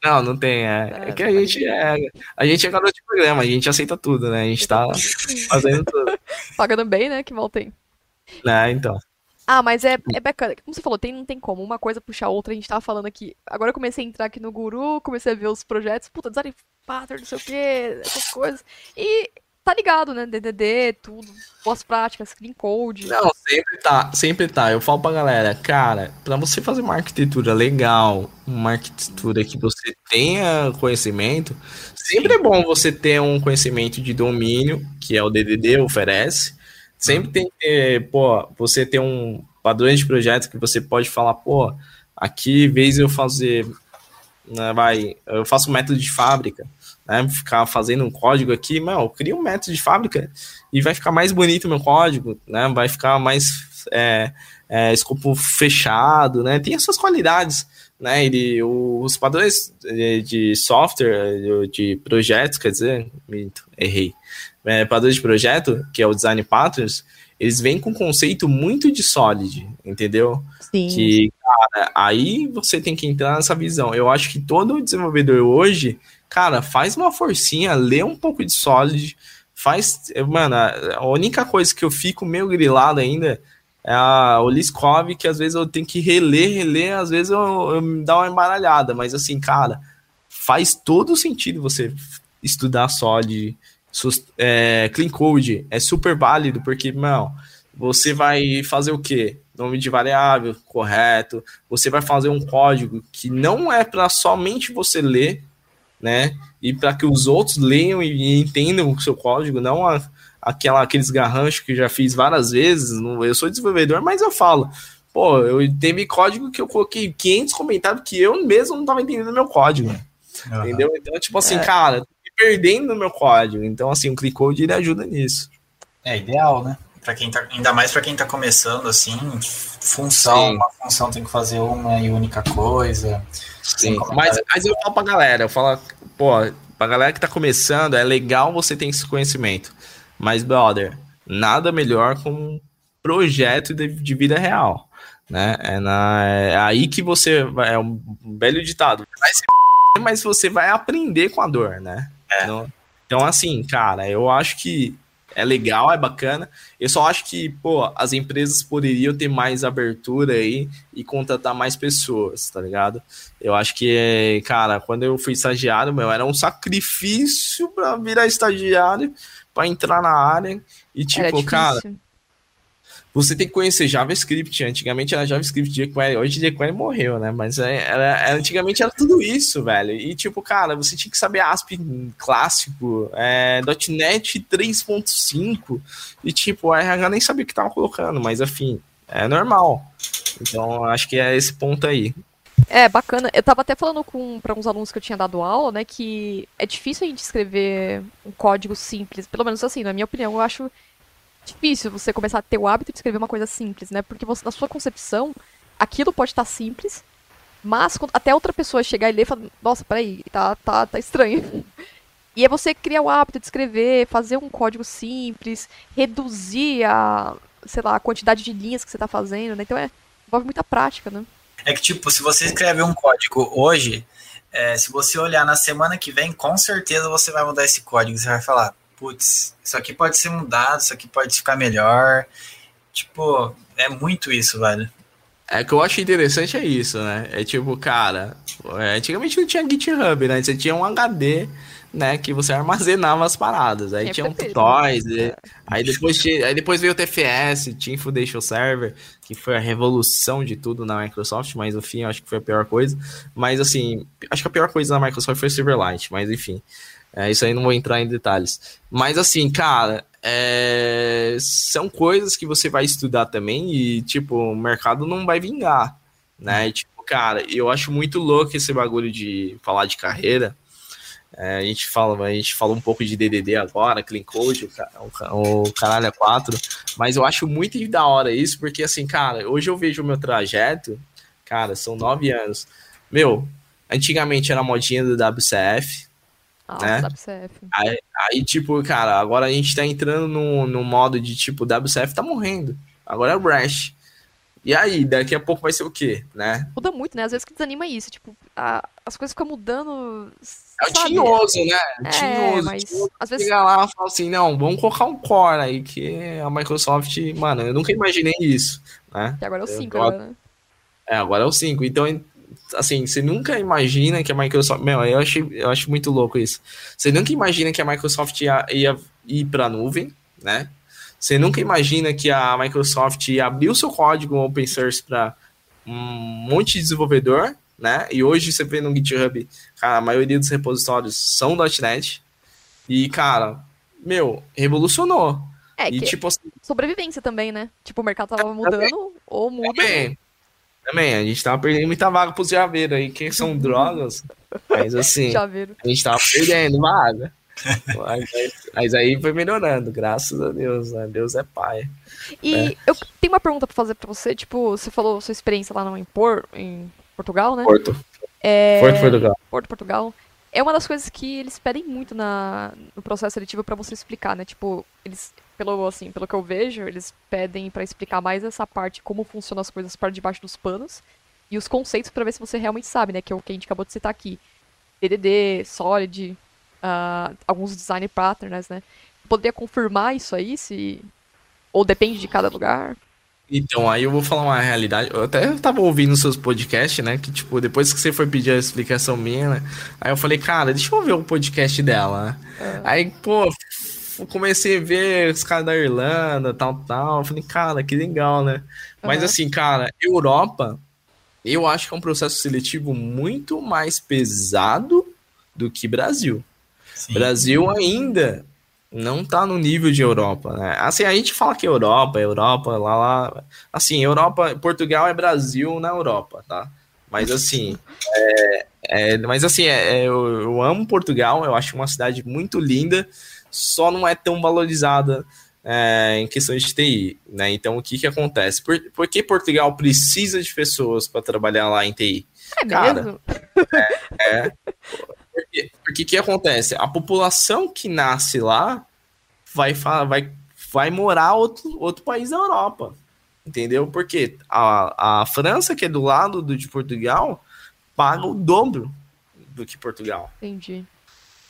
Não, não tem. É, é, é que a gente é. A gente é garoto de programa, a gente aceita tudo, né? A gente tá fazendo tudo. Pagando bem, né? Que mal tem. É, então. Ah, mas é, é bacana. Como você falou, tem, não tem como. Uma coisa puxar a outra. A gente tava falando aqui. Agora eu comecei a entrar aqui no Guru, comecei a ver os projetos. Puta, design pattern, não sei o que, essas coisas. E tá ligado, né? DDD, tudo, boas práticas, clean code. Não, sempre tá, sempre tá. Eu falo pra galera, cara, pra você fazer uma arquitetura legal, uma arquitetura que você tenha conhecimento, sempre é bom você ter um conhecimento de domínio, que é o DDD oferece. Sempre tem que ter, pô, você ter um padrão de projeto que você pode falar, pô, aqui, vez eu fazer, né, vai, eu faço um método de fábrica, né, ficar fazendo um código aqui, meu, cria um método de fábrica e vai ficar mais bonito o meu código, né, vai ficar mais é, é, escopo fechado, né, tem essas qualidades, né, ele, os padrões de software, de projetos, quer dizer, errei, é, padrões de projeto, que é o Design Patterns, eles vêm com um conceito muito de Solid, entendeu? Sim. Que, cara, aí você tem que entrar nessa visão. Eu acho que todo desenvolvedor hoje, cara, faz uma forcinha, lê um pouco de Solid, faz. Mano, a única coisa que eu fico meio grilado ainda é a, o Liskov, que às vezes eu tenho que reler, reler, às vezes eu, eu me dá uma embaralhada, mas assim, cara, faz todo sentido você estudar Solid é, clean code é super válido, porque, não, você vai fazer o quê? Nome de variável correto, você vai fazer um código que não é para somente você ler, né? E para que os outros leiam e, entendam o seu código, não a, aquela, aqueles garranchos que já fiz várias vezes. Não, eu sou desenvolvedor, mas eu falo. Pô, eu teve código que eu coloquei 500 comentários que eu mesmo não estava entendendo meu código. Uhum. Entendeu? Então, tipo assim, é. cara, perdendo no meu código. Então, assim, o Click Code ele ajuda nisso. É ideal, né? Para quem tá, ainda mais para quem tá começando, assim, função, Sim. uma função tem que fazer uma e única coisa. Sim, mas, mas eu falo pra galera, eu falo, pô, pra galera que tá começando, é legal você ter esse conhecimento. Mas, brother, nada melhor com um projeto de, de vida real. Né? É, na, é aí que você. É um velho ditado. Mas você vai aprender com a dor, né? É. Então, então, assim, cara, eu acho que é legal, é bacana. Eu só acho que, pô, as empresas poderiam ter mais abertura aí e contratar mais pessoas, tá ligado? Eu acho que, cara, quando eu fui estagiário, meu, era um sacrifício para virar estagiário, para entrar na área. E, tipo, cara você tem que conhecer JavaScript. Antigamente era JavaScript, jQuery. Hoje jQuery morreu, né? Mas é, era, antigamente era tudo isso, velho. E tipo, cara, você tinha que saber ASP clássico, é, .NET 3.5 e tipo, a RH nem sabia o que tava colocando, mas enfim, é normal. Então, acho que é esse ponto aí. É, bacana. Eu tava até falando com para uns alunos que eu tinha dado aula, né, que é difícil a gente escrever um código simples, pelo menos assim, na minha opinião, eu acho difícil você começar a ter o hábito de escrever uma coisa simples, né? Porque você, na sua concepção, aquilo pode estar simples, mas até outra pessoa chegar e ler e falar, nossa, peraí, tá, tá, tá estranho. E é você criar o hábito de escrever, fazer um código simples, reduzir a, sei lá, a quantidade de linhas que você está fazendo, né? Então é, envolve muita prática, né? É que, tipo, se você escrever um código hoje, é, se você olhar na semana que vem, com certeza você vai mudar esse código. Você vai falar, putz, isso aqui pode ser mudado, isso aqui pode ficar melhor. Tipo, é muito isso, velho. É que eu acho interessante é isso, né? É tipo, cara, é, antigamente não tinha GitHub, né? Você tinha um HD, né? Que você armazenava as paradas. Aí é tinha um tutorials, é. aí, depois tinha, aí depois veio o TFS, Team Foundation Server, que foi a revolução de tudo na Microsoft, mas no fim eu acho que foi a pior coisa. Mas assim, acho que a pior coisa na Microsoft foi o Silverlight, mas enfim. É, isso aí não vou entrar em detalhes. Mas assim, cara, é... são coisas que você vai estudar também e, tipo, o mercado não vai vingar, né? E, tipo, cara, eu acho muito louco esse bagulho de falar de carreira. É, a gente fala, a gente fala um pouco de DDD agora, Clean Code, o, o caralho é 4, mas eu acho muito da hora isso, porque assim, cara, hoje eu vejo o meu trajeto, cara, são nove anos. Meu, antigamente era modinha do WCF, nossa, né? WCF. Aí, aí, tipo, cara, agora a gente tá entrando no, no modo de, tipo, WCF tá morrendo. Agora é o Brash. E aí, daqui a pouco vai ser o quê, né? Muda muito, né? Às vezes que desanima isso, tipo, a, as coisas ficam mudando. É o tinhoso, né? É, tinhoso. Mas tinhoso. às vezes. Chega lá e fala assim, não, vamos colocar um core aí, que a Microsoft, mano, eu nunca imaginei isso, né? E agora é o 5, agora, né? É, agora é o 5. Então, assim, você nunca imagina que a Microsoft. Meu, eu, achei, eu acho muito louco isso. Você nunca imagina que a Microsoft ia, ia ir para a nuvem, né? Você nunca imagina que a Microsoft ia abrir o seu código open source para um monte de desenvolvedor, né? E hoje você vê no GitHub, cara, a maioria dos repositórios são .NET. E, cara, meu, revolucionou. É, e, que tipo assim, sobrevivência também, né? Tipo, o mercado tava mudando, ou muda. também, também, a gente tava perdendo muita vaga pros javeiros aí, que são drogas. Mas assim, a gente tava perdendo vaga. Mas, mas aí foi melhorando, graças a Deus, né? Deus é pai. E eu tenho uma pergunta pra fazer pra você. Tipo, você falou sua experiência lá no, em, Por, em Portugal, né? Porto. É, Porto, Portugal. Porto, Portugal. É uma das coisas que eles pedem muito na, no processo seletivo pra você explicar, né? Tipo, eles, pelo, assim, pelo que eu vejo, eles pedem pra explicar mais essa parte, como funcionam as coisas para debaixo dos panos, e os conceitos pra ver se você realmente sabe, né? Que é o que a gente acabou de citar aqui. DDD, Solid, ah, alguns design patterns, né? Poderia confirmar isso aí, se... Ou depende de cada lugar? Então, aí eu vou falar uma realidade. Eu até tava ouvindo seus podcasts, né? Que, tipo, depois que você foi pedir a explicação minha, né? Aí eu falei, cara, deixa eu ver o podcast dela, né? Aí, pô, comecei a ver os caras da Irlanda, tal, tal. Eu falei, cara, que legal, né? Mas Aham. assim, cara, Europa, eu acho que é um processo seletivo muito mais pesado do que Brasil. Sim. Brasil ainda não tá no nível de Europa, né? Assim, a gente fala que Europa, Europa, lá, lá. Assim, Europa, Portugal é Brasil na Europa, tá? Mas assim, é, é- mas assim, é- é, eu, eu amo Portugal, eu acho uma cidade muito linda, só não é tão valorizada é, em questões de TI, né? Então, o que que acontece? Por, por que Portugal precisa de pessoas para trabalhar lá em TI? É Cara, mesmo? É. Porque, porque o que acontece? A população que nasce lá vai, vai, vai morar outro, outro país da Europa. Entendeu? Porque a, a França, que é do lado do, de Portugal, paga o dobro do que Portugal. Entendi.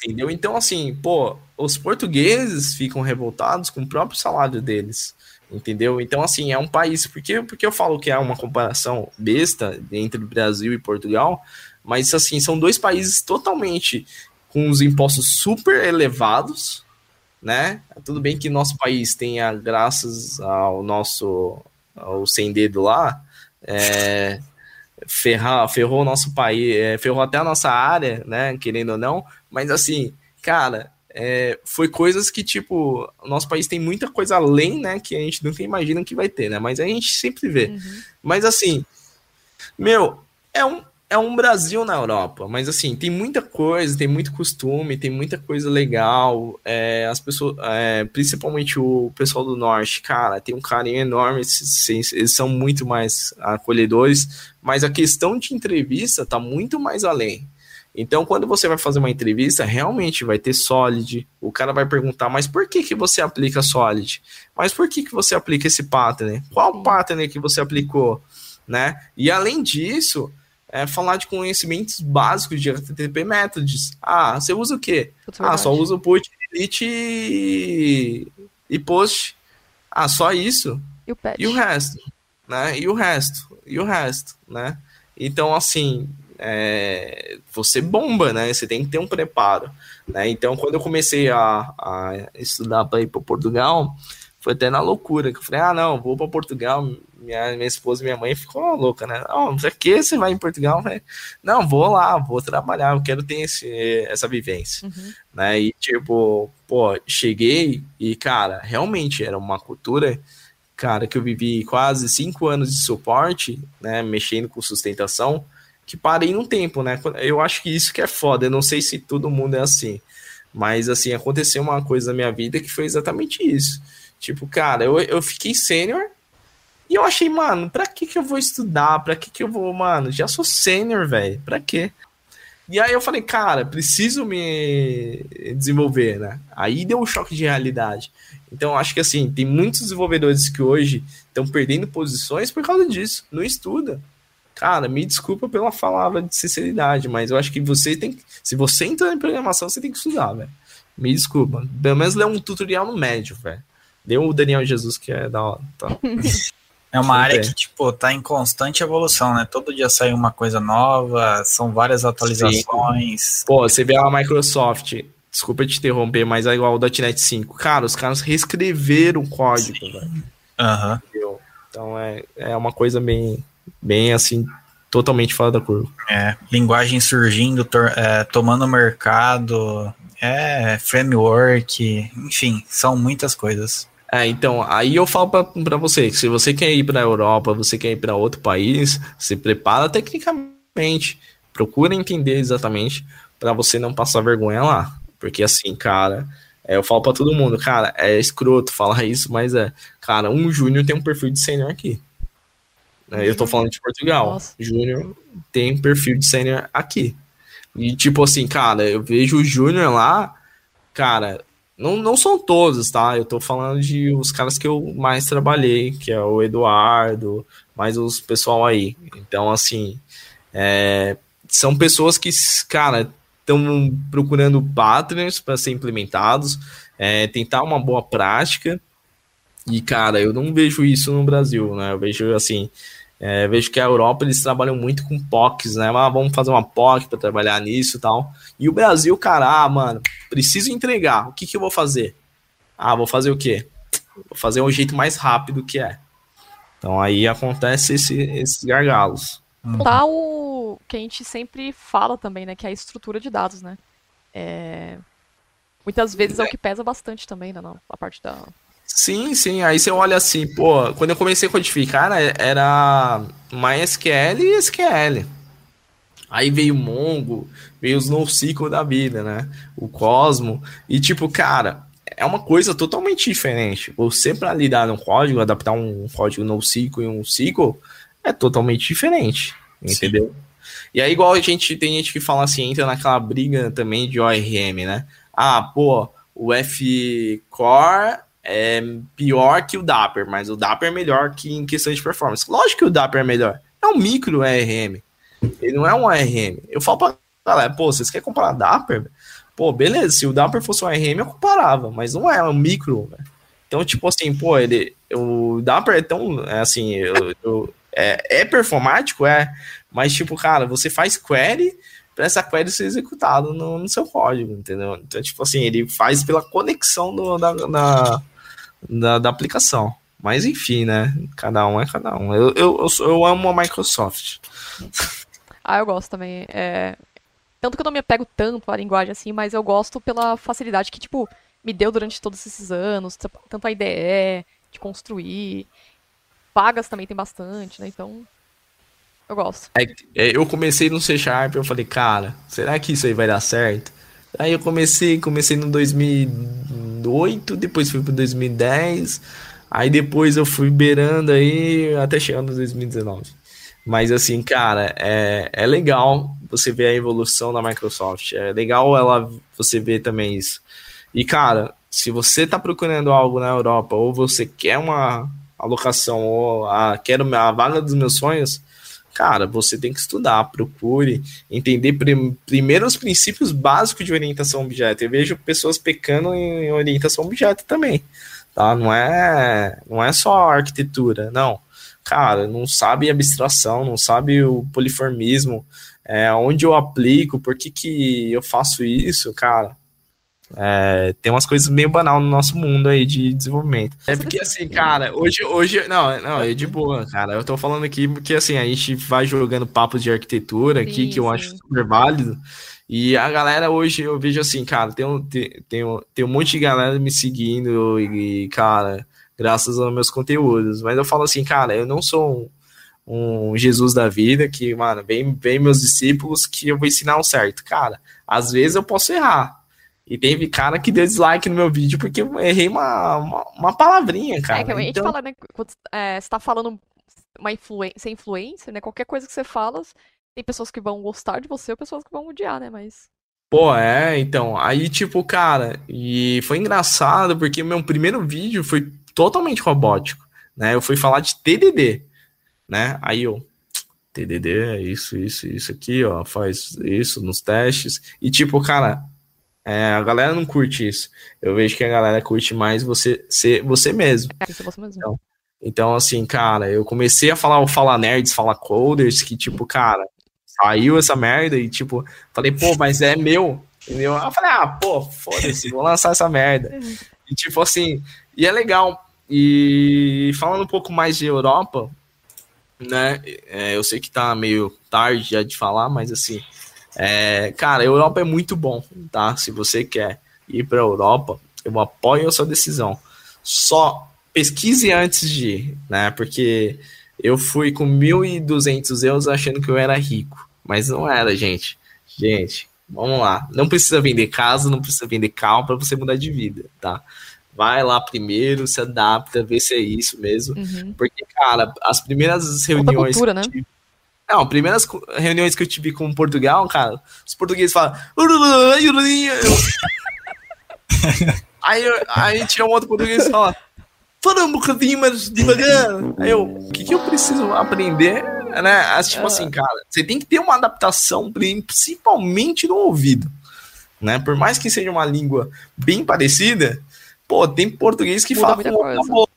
Entendeu? Então, assim, pô, os portugueses ficam revoltados com o próprio salário deles. Entendeu? Então, assim, é um país. Porque, porque eu falo que é uma comparação besta entre Brasil e Portugal, mas, assim, são dois países totalmente com os impostos super elevados, né? Tudo bem que nosso país tenha, graças ao nosso ao sem dedo lá, é, ferrar, ferrou o nosso país, é, ferrou até a nossa área, né? Querendo ou não, mas assim, cara, é, foi coisas que, tipo, o nosso país tem muita coisa além, né? Que a gente nunca imagina que vai ter, né? Mas a gente sempre vê. Uhum. Mas assim, meu, é um, é um Brasil na Europa, mas assim, tem muita coisa, tem muito costume, tem muita coisa legal. é, as pessoas, é, principalmente o pessoal do norte, cara, tem um carinho enorme, eles, eles- são muito mais acolhedores, mas a questão de entrevista tá muito mais além. Então, quando você vai fazer uma entrevista, realmente vai ter Solid. O cara vai perguntar, mas por que, que você aplica Solid? Mas por que, que você aplica esse pattern? Qual pattern que você aplicou? Né? E além disso, é falar de conhecimentos básicos de HTTP methods. Ah, você usa o quê? Putz, Ah, só usa o put, delete e, e post. Ah, só isso. E o? E o resto, né? E o resto, e o resto, né? Então, assim, é, você bomba, né? Você tem que ter um preparo, né? Então, quando eu comecei a, a estudar para ir para Portugal, foi até na loucura, que eu falei, ah, não, vou para Portugal, minha, minha esposa e minha mãe ficou louca, né? Não, pra que você vai em Portugal? Falei, não, vou lá, vou trabalhar, eu quero ter esse, essa vivência Uhum. né? E tipo, pô, cheguei e, cara, realmente era uma cultura, cara, que eu vivi quase cinco anos de suporte, né? Mexendo com sustentação, que parei no tempo, né? Eu acho que isso que é foda. Eu não sei se todo mundo é assim. Mas assim, aconteceu uma coisa na minha vida que foi exatamente isso. Tipo, cara, eu, eu fiquei sênior e eu achei, mano, pra que que eu vou estudar? Pra que que eu vou, mano? Já sou sênior, velho. Pra quê? E aí eu falei, cara, preciso me desenvolver, né? Aí deu um choque de realidade. Então, acho que assim, tem muitos desenvolvedores que hoje estão perdendo posições por causa disso. Não estuda. Cara, me desculpa pela palavra de sinceridade, mas eu acho que você tem que. Se você entra em programação, você tem que estudar, velho. Me desculpa. Pelo menos lê um tutorial no médio, velho. Deu o Daniel Jesus, que é da hora. Tá? É uma área é. que, tipo, tá em constante evolução, né? Todo dia sai uma coisa nova, são várias atualizações. Pô, você vê a Microsoft, desculpa te interromper, mas é igual o .NET 5. Cara, os caras reescreveram o código, velho. Aham. entendeu? Então é, é uma coisa bem, bem assim, totalmente fora da curva. É, linguagem surgindo, é, tomando mercado, é, framework, enfim, são muitas coisas. É, então, aí eu falo pra, pra você, que se você quer ir pra Europa, você quer ir pra outro país, se prepara tecnicamente, procura entender exatamente pra você não passar vergonha lá. Porque assim, cara, é, eu falo pra todo mundo, cara, é escroto falar isso, mas é, cara, um júnior tem um perfil de sênior aqui. É, eu tô falando de Portugal. Júnior tem perfil de sênior aqui. E tipo assim, cara, eu vejo o júnior lá, cara, não, não são todos, tá? Eu tô falando de os caras que eu mais trabalhei, que é o Eduardo, mais os pessoal aí. Então, assim, é, são pessoas que, cara, estão procurando patterns para ser implementados, é, tentar uma boa prática. E, cara, eu não vejo isso no Brasil, né? Eu vejo assim. É, vejo que a Europa eles trabalham muito com POCs, né? Ah, vamos fazer uma POC para trabalhar nisso e tal. E o Brasil, cara, ah, mano, preciso entregar. O que, que eu vou fazer? Ah, vou fazer o quê? Vou fazer um jeito mais rápido que é. Então aí acontece esse, esses gargalos. Tá o que a gente sempre fala também, né? Que é a estrutura de dados, né? É, Muitas vezes é o que pesa bastante também, né? não? A parte da. Sim, sim. Aí você olha assim, pô, quando eu comecei a codificar, era MySQL e SQL. Aí veio o Mongo, veio os NoSQL da vida, né? O Cosmo. E tipo, cara, é uma coisa totalmente diferente. Você para lidar no código, adaptar um código NoSQL e um SQL, é totalmente diferente, entendeu? E aí igual a gente tem gente que fala assim, entra naquela briga também de ORM, né? Ah, pô, o F-Core é pior que o Dapper, mas o Dapper é melhor que em questão de performance. Lógico que o Dapper é melhor. É um micro ARM. Ele não é um ARM. Eu falo pra galera, pô, vocês querem comparar Dapper? Pô, beleza, se o Dapper fosse um ARM, eu comparava, mas não é, é um micro, velho. Então, tipo assim, pô, ele, o Dapper é tão, é assim, eu, eu- é, é performático, é, mas tipo, cara, você faz query para essa query ser executada no, no seu código, entendeu? Então, tipo assim, ele faz pela conexão do, da, da, da, da aplicação. Mas enfim, né? Cada um é cada um. Eu, eu, eu, eu amo a Microsoft. Ah, eu gosto também. É... Tanto que eu não me apego tanto à linguagem assim, mas eu gosto pela facilidade que, tipo, me deu durante todos esses anos. Tanto a IDE, de construir. Vagas também tem bastante, né? Então, eu gosto. É, é, eu comecei no C Sharp, eu falei, cara, será que isso aí vai dar certo? Aí eu comecei, comecei no 2008, depois fui pro 2010, aí depois eu fui beirando aí até chegar no 2019. Mas assim, cara, é, é legal você ver a evolução da Microsoft. É legal ela você ver também isso. E, cara, se você tá procurando algo na Europa, ou você quer uma alocação, ou a, quero a vaga dos meus sonhos, cara, você tem que estudar, procure entender prim- primeiro os princípios básicos de orientação objeto. Eu vejo pessoas pecando em, orientação objeto também, tá? Não é, não é só arquitetura, não. Cara, não sabe abstração, não sabe o poliformismo, é, onde eu aplico, por que, que eu faço isso, cara. É, tem umas coisas meio banal no nosso mundo aí de desenvolvimento. É porque assim, cara, hoje, hoje, não, não, é de boa, cara. Eu tô falando aqui porque assim, a gente vai jogando papos de arquitetura aqui, Sim, que eu sim. acho super válido. E a galera hoje, eu vejo assim, cara, tem um, tem, tem um, tem um monte de galera me seguindo e, cara, graças aos meus conteúdos. Mas eu falo assim, cara, eu não sou um, um Jesus da vida que, mano, vem, vem meus discípulos que eu vou ensinar o certo. Cara, às vezes eu posso errar. E teve cara que deu dislike no meu vídeo porque eu errei uma, uma, uma palavrinha, cara. é que a gente Então, fala, né? Quando é, você tá falando uma influen ser influencer, né? Qualquer coisa que você fala, tem pessoas que vão gostar de você ou pessoas que vão odiar, né? Mas. Pô, é, então, aí tipo, cara, e foi engraçado porque meu primeiro vídeo foi totalmente robótico, né? Eu fui falar de TDD, né? Aí eu, TDD é isso, isso, isso aqui, ó, faz isso nos testes. E tipo, cara, é, a galera não curte isso. Eu vejo que a galera curte mais você ser você mesmo. É, você mesmo. Então, Então, assim, cara, eu comecei a falar o Fala Nerds, Fala Coders, que, tipo, cara, saiu essa merda e, tipo, falei, pô, mas é meu, entendeu? Eu falei, ah, pô, foda-se, vou lançar essa merda. E, tipo, assim, e é legal. E falando um pouco mais de Europa, né, é, eu sei que tá meio tarde já de falar, mas, assim, é, cara, a Europa é muito bom, tá? Se você quer ir pra Europa, eu apoio a sua decisão. Só pesquise antes de ir, né? Porque eu fui com 1.200 euros achando que eu era rico, mas não era, gente. Gente, vamos lá. Não precisa vender casa, não precisa vender carro para você mudar de vida, tá? Vai lá primeiro, se adapta, vê se é isso mesmo. Uhum. Porque, cara, as primeiras reuniões. Cultura, né? Tive... Não, primeiras reuniões que eu tive com Portugal, cara, os portugueses falam. aí, aí a gente tinha um outro português e fala fala um bocadinho mais devagar. Aí eu, o que, que eu preciso aprender? Né? Tipo assim, cara, você tem que ter uma adaptação, principalmente no ouvido. Né? Por mais que seja uma língua bem parecida, pô, tem português que Muda fala com o na boca.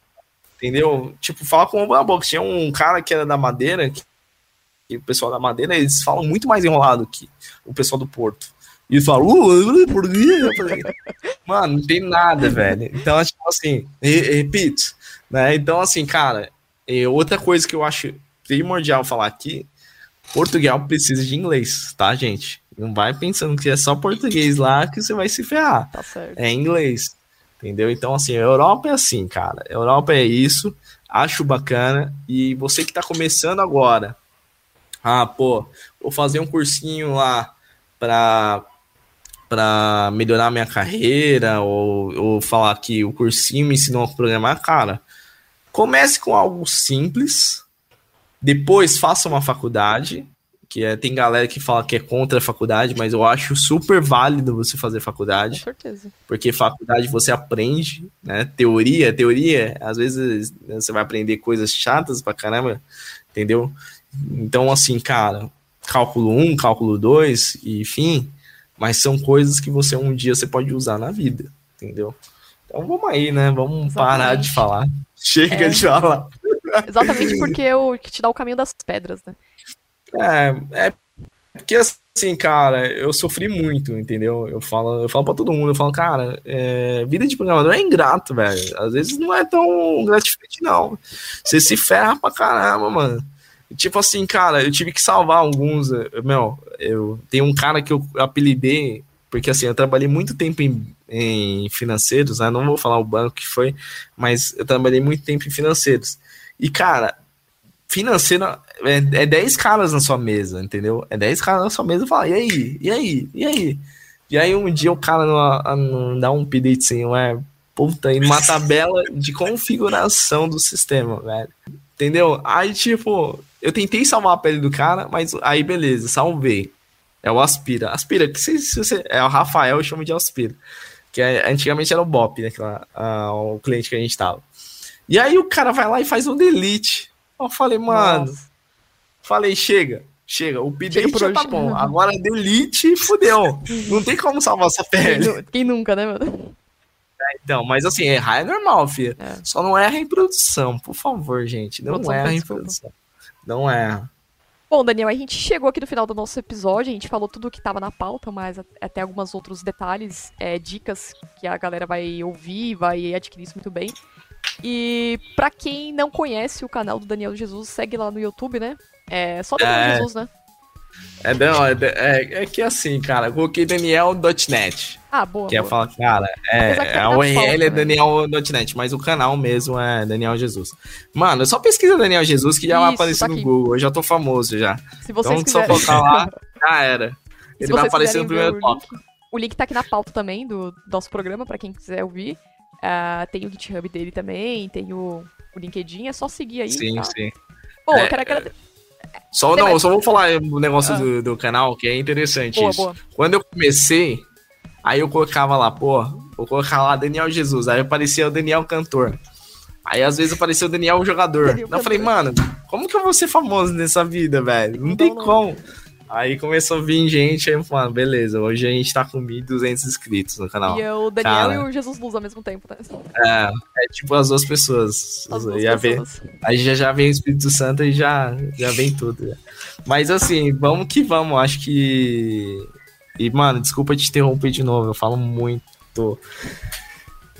Entendeu? Tipo, fala com o na boca. Tinha um cara que era da Madeira, que, que o pessoal da Madeira, eles falam muito mais enrolado que o pessoal do Porto. E falam, uh. Mano, não tem nada, velho. Então, tipo assim, repito, né? Então, assim, cara, outra coisa que eu acho primordial falar aqui, Portugal precisa de inglês, tá, gente? Não vai pensando que é só português lá que você vai se ferrar. Tá certo. É inglês, entendeu? Então, assim, a Europa é assim, cara. A Europa é isso, acho bacana. E você que tá começando agora, ah, pô, vou fazer um cursinho lá para para melhorar minha carreira ou, ou falar que o cursinho me ensinou a programar, cara, comece com algo simples, depois faça uma faculdade, que é, tem galera que fala que é contra a faculdade, mas eu acho super válido você fazer faculdade. Com certeza. Porque faculdade você aprende, né? Teoria, teoria, às vezes né, você vai aprender coisas chatas pra caramba, entendeu? Então, assim, cara, cálculo 1, cálculo 2, enfim, mas são coisas que você um dia você pode usar na vida, entendeu? Então vamos aí, né? Vamos Exatamente. parar de falar. Chega é. de falar. Exatamente porque eu que te dá o caminho das pedras, né? É, é porque assim, cara, eu sofri muito, entendeu? Eu falo, eu falo pra todo mundo, eu falo, cara, é, vida de programador é ingrato, velho. Às vezes não é tão gratificante, não. Você se ferra pra caramba, mano. Tipo assim, cara, eu tive que salvar alguns. Eh, meu, eu tenho um cara que eu apelidei, porque assim, eu trabalhei muito tempo em, em financeiros, né? Não vou falar o banco que foi, mas eu trabalhei muito tempo em financeiros. E, cara, financeiro é, é 10 caras na sua mesa, entendeu? É 10 caras na sua mesa e fala, e aí? E aí? E aí? E aí um dia o cara não, não dá um update assim, é puta, uma tabela de configuração do sistema, velho. Entendeu? Aí, tipo, eu tentei salvar a pele do cara, mas aí beleza, salvei. É o Aspira. Aspira, que se, se você, é o Rafael, eu chamo de Aspira. Que é, antigamente era o Bop, né? Aquela, a, o cliente que a gente tava. E aí o cara vai lá e faz um delete. Eu falei, mano. Nossa. Falei, chega, chega. O update já tá bom. Agora delete, fudeu. Não tem como salvar essa pele. Quem, quem nunca, né, mano? É, então, mas assim, errar é normal, filho. É. Só não erra em produção, por favor, gente. Não erra em produção. Não é. Bom, Daniel, a gente chegou aqui no final do nosso episódio, a gente falou tudo o que estava na pauta, mas até alguns outros detalhes, é, dicas que a galera vai ouvir, vai adquirir isso muito bem. E para quem não conhece o canal do Daniel Jesus, segue lá no YouTube, né? É só Daniel é... Jesus, né? É, não, é, é, é, que assim, cara, eu coloquei Daniel.net. Ah, boa. Que é falar, cara, é, é o URL é Daniel.net, mas o canal mesmo é Daniel Jesus. Mano, só pesquisa Daniel Jesus que já Isso, vai aparecer tá no Google. Eu já tô famoso já. Se vocês então, quiserem... só colocar lá, já era. Ele vai aparecer no primeiro tópico. O link tá aqui na pauta também do, nosso programa, pra quem quiser ouvir. Uh, tem o GitHub dele também, tem o, o LinkedIn, é só seguir aí. Sim, tá? sim. Bom, eu quero agradecer. Só, não, só vou falar o negócio ah. do, do, canal, que é interessante boa, isso. Boa. Quando eu comecei, aí eu colocava lá, pô, vou colocar lá Daniel Jesus, aí aparecia o Daniel Cantor. Aí às vezes apareceu o Daniel Jogador. Daniel eu falei, mano, como que eu vou ser famoso nessa vida, velho? Não, não tem não. como. Aí começou a vir gente, aí, mano, beleza, hoje a gente tá com 1.200 inscritos no canal. E é o Daniel Cara. e o Jesus Luz ao mesmo tempo, né? É, é tipo as duas pessoas. As duas pessoas. Aí já, já vem o Espírito Santo e já, já vem tudo. já. Mas assim, vamos que vamos. Acho que. E, mano, desculpa te interromper de novo, eu falo muito.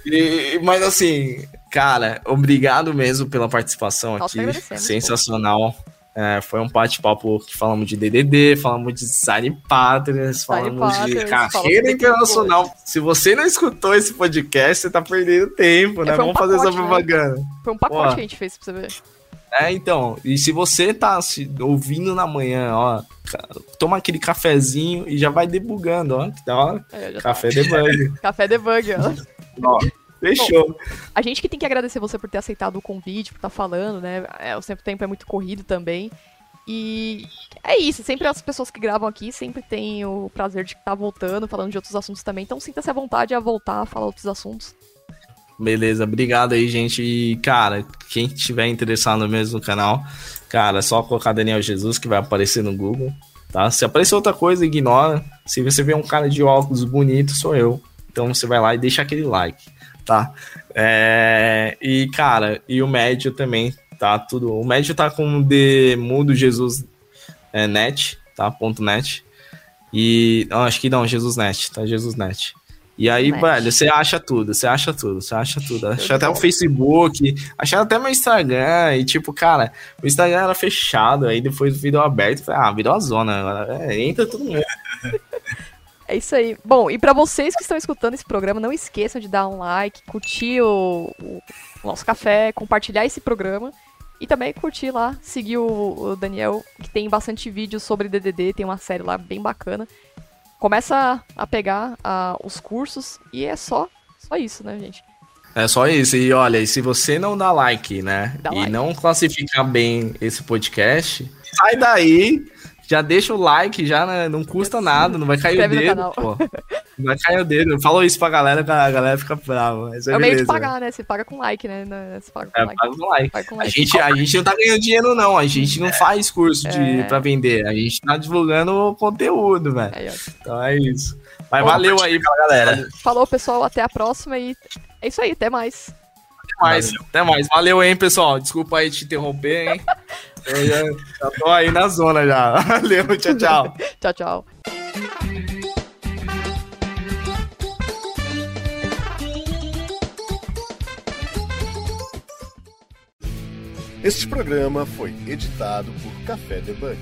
E- mas assim, cara, obrigado mesmo pela participação Nós aqui. Sensacional. É, foi um bate-papo que falamos de DDD, falamos de design patterns, falamos patterns, de carreira internacional. Se você não escutou esse podcast, você tá perdendo tempo, né? É, foi um Vamos fazer essa pacote, né? propaganda. Foi um pacote Boa. que a gente fez pra você ver. É, então, e se você tá se ouvindo na manhã, ó, toma aquele cafezinho e já vai debugando, ó, que da hora. Já tá. Café debug. Café debug, ó. ó, fechou. A gente que tem que agradecer você por ter aceitado o convite, por estar falando, né? É, o sempre tempo é muito corrido também. E é isso, sempre as pessoas que gravam aqui sempre têm o prazer de estar voltando, falando de outros assuntos também. Então sinta-se à vontade a voltar a falar outros assuntos. Beleza, obrigado aí, gente. E, cara, quem tiver interessado mesmo no canal, cara, é só colocar Daniel Jesus que vai aparecer no Google, tá? Se aparecer outra coisa, ignora. Se você vê um cara de óculos bonito, sou eu. Então você vai lá e deixa aquele like, tá? É, E, cara, e o médio também, tá? Tudo. O médio tá com o de Mudo Jesus é, net, tá? Ponto net. E. Não, acho que não, Jesus net, tá? Jesus net. E aí, Net. velho, você acha tudo, você acha tudo, você acha tudo. Acha até o. Facebook, acharam até meu Instagram. E tipo, cara, o Instagram era fechado, aí depois virou aberto. Falei, ah, virou a zona. É, entra todo mundo. É isso aí. Bom, e pra vocês que estão escutando esse programa, não esqueçam de dar um like, curtir o, o nosso café, compartilhar esse programa. E também curtir lá, seguir o, o Daniel, que tem bastante vídeos sobre DDD, tem uma série lá bem bacana. Começa a pegar ah, os cursos e é só, só isso, né, gente? É só isso. E olha, e se você não dá like, né? Dá e like. não classificar bem esse podcast, sai daí. Já deixa o like, já né, não custa nada, não vai cair o Inscreve no dedo, canal. pô. Não vai cair o dedo. Falou isso pra galera, a galera fica brava. Mas é, É o meio de beleza. pagar, né? Você paga com like, né? Você paga com É, like. paga o like. Paga com A like. gente, a gente não tá ganhando dinheiro, não. A gente não faz curso de, É. pra vender. A gente tá divulgando o conteúdo, velho. Então é isso. Mas Bom, valeu aí, galera. Falou, pessoal. Até a próxima e é isso aí. Até mais. Até mais. Até mais. Valeu, hein, pessoal. Desculpa aí te interromper, hein. Eu já, já tô aí na zona já. Valeu, tchau, tchau. Tchau, tchau. Este programa foi editado por Café Debug.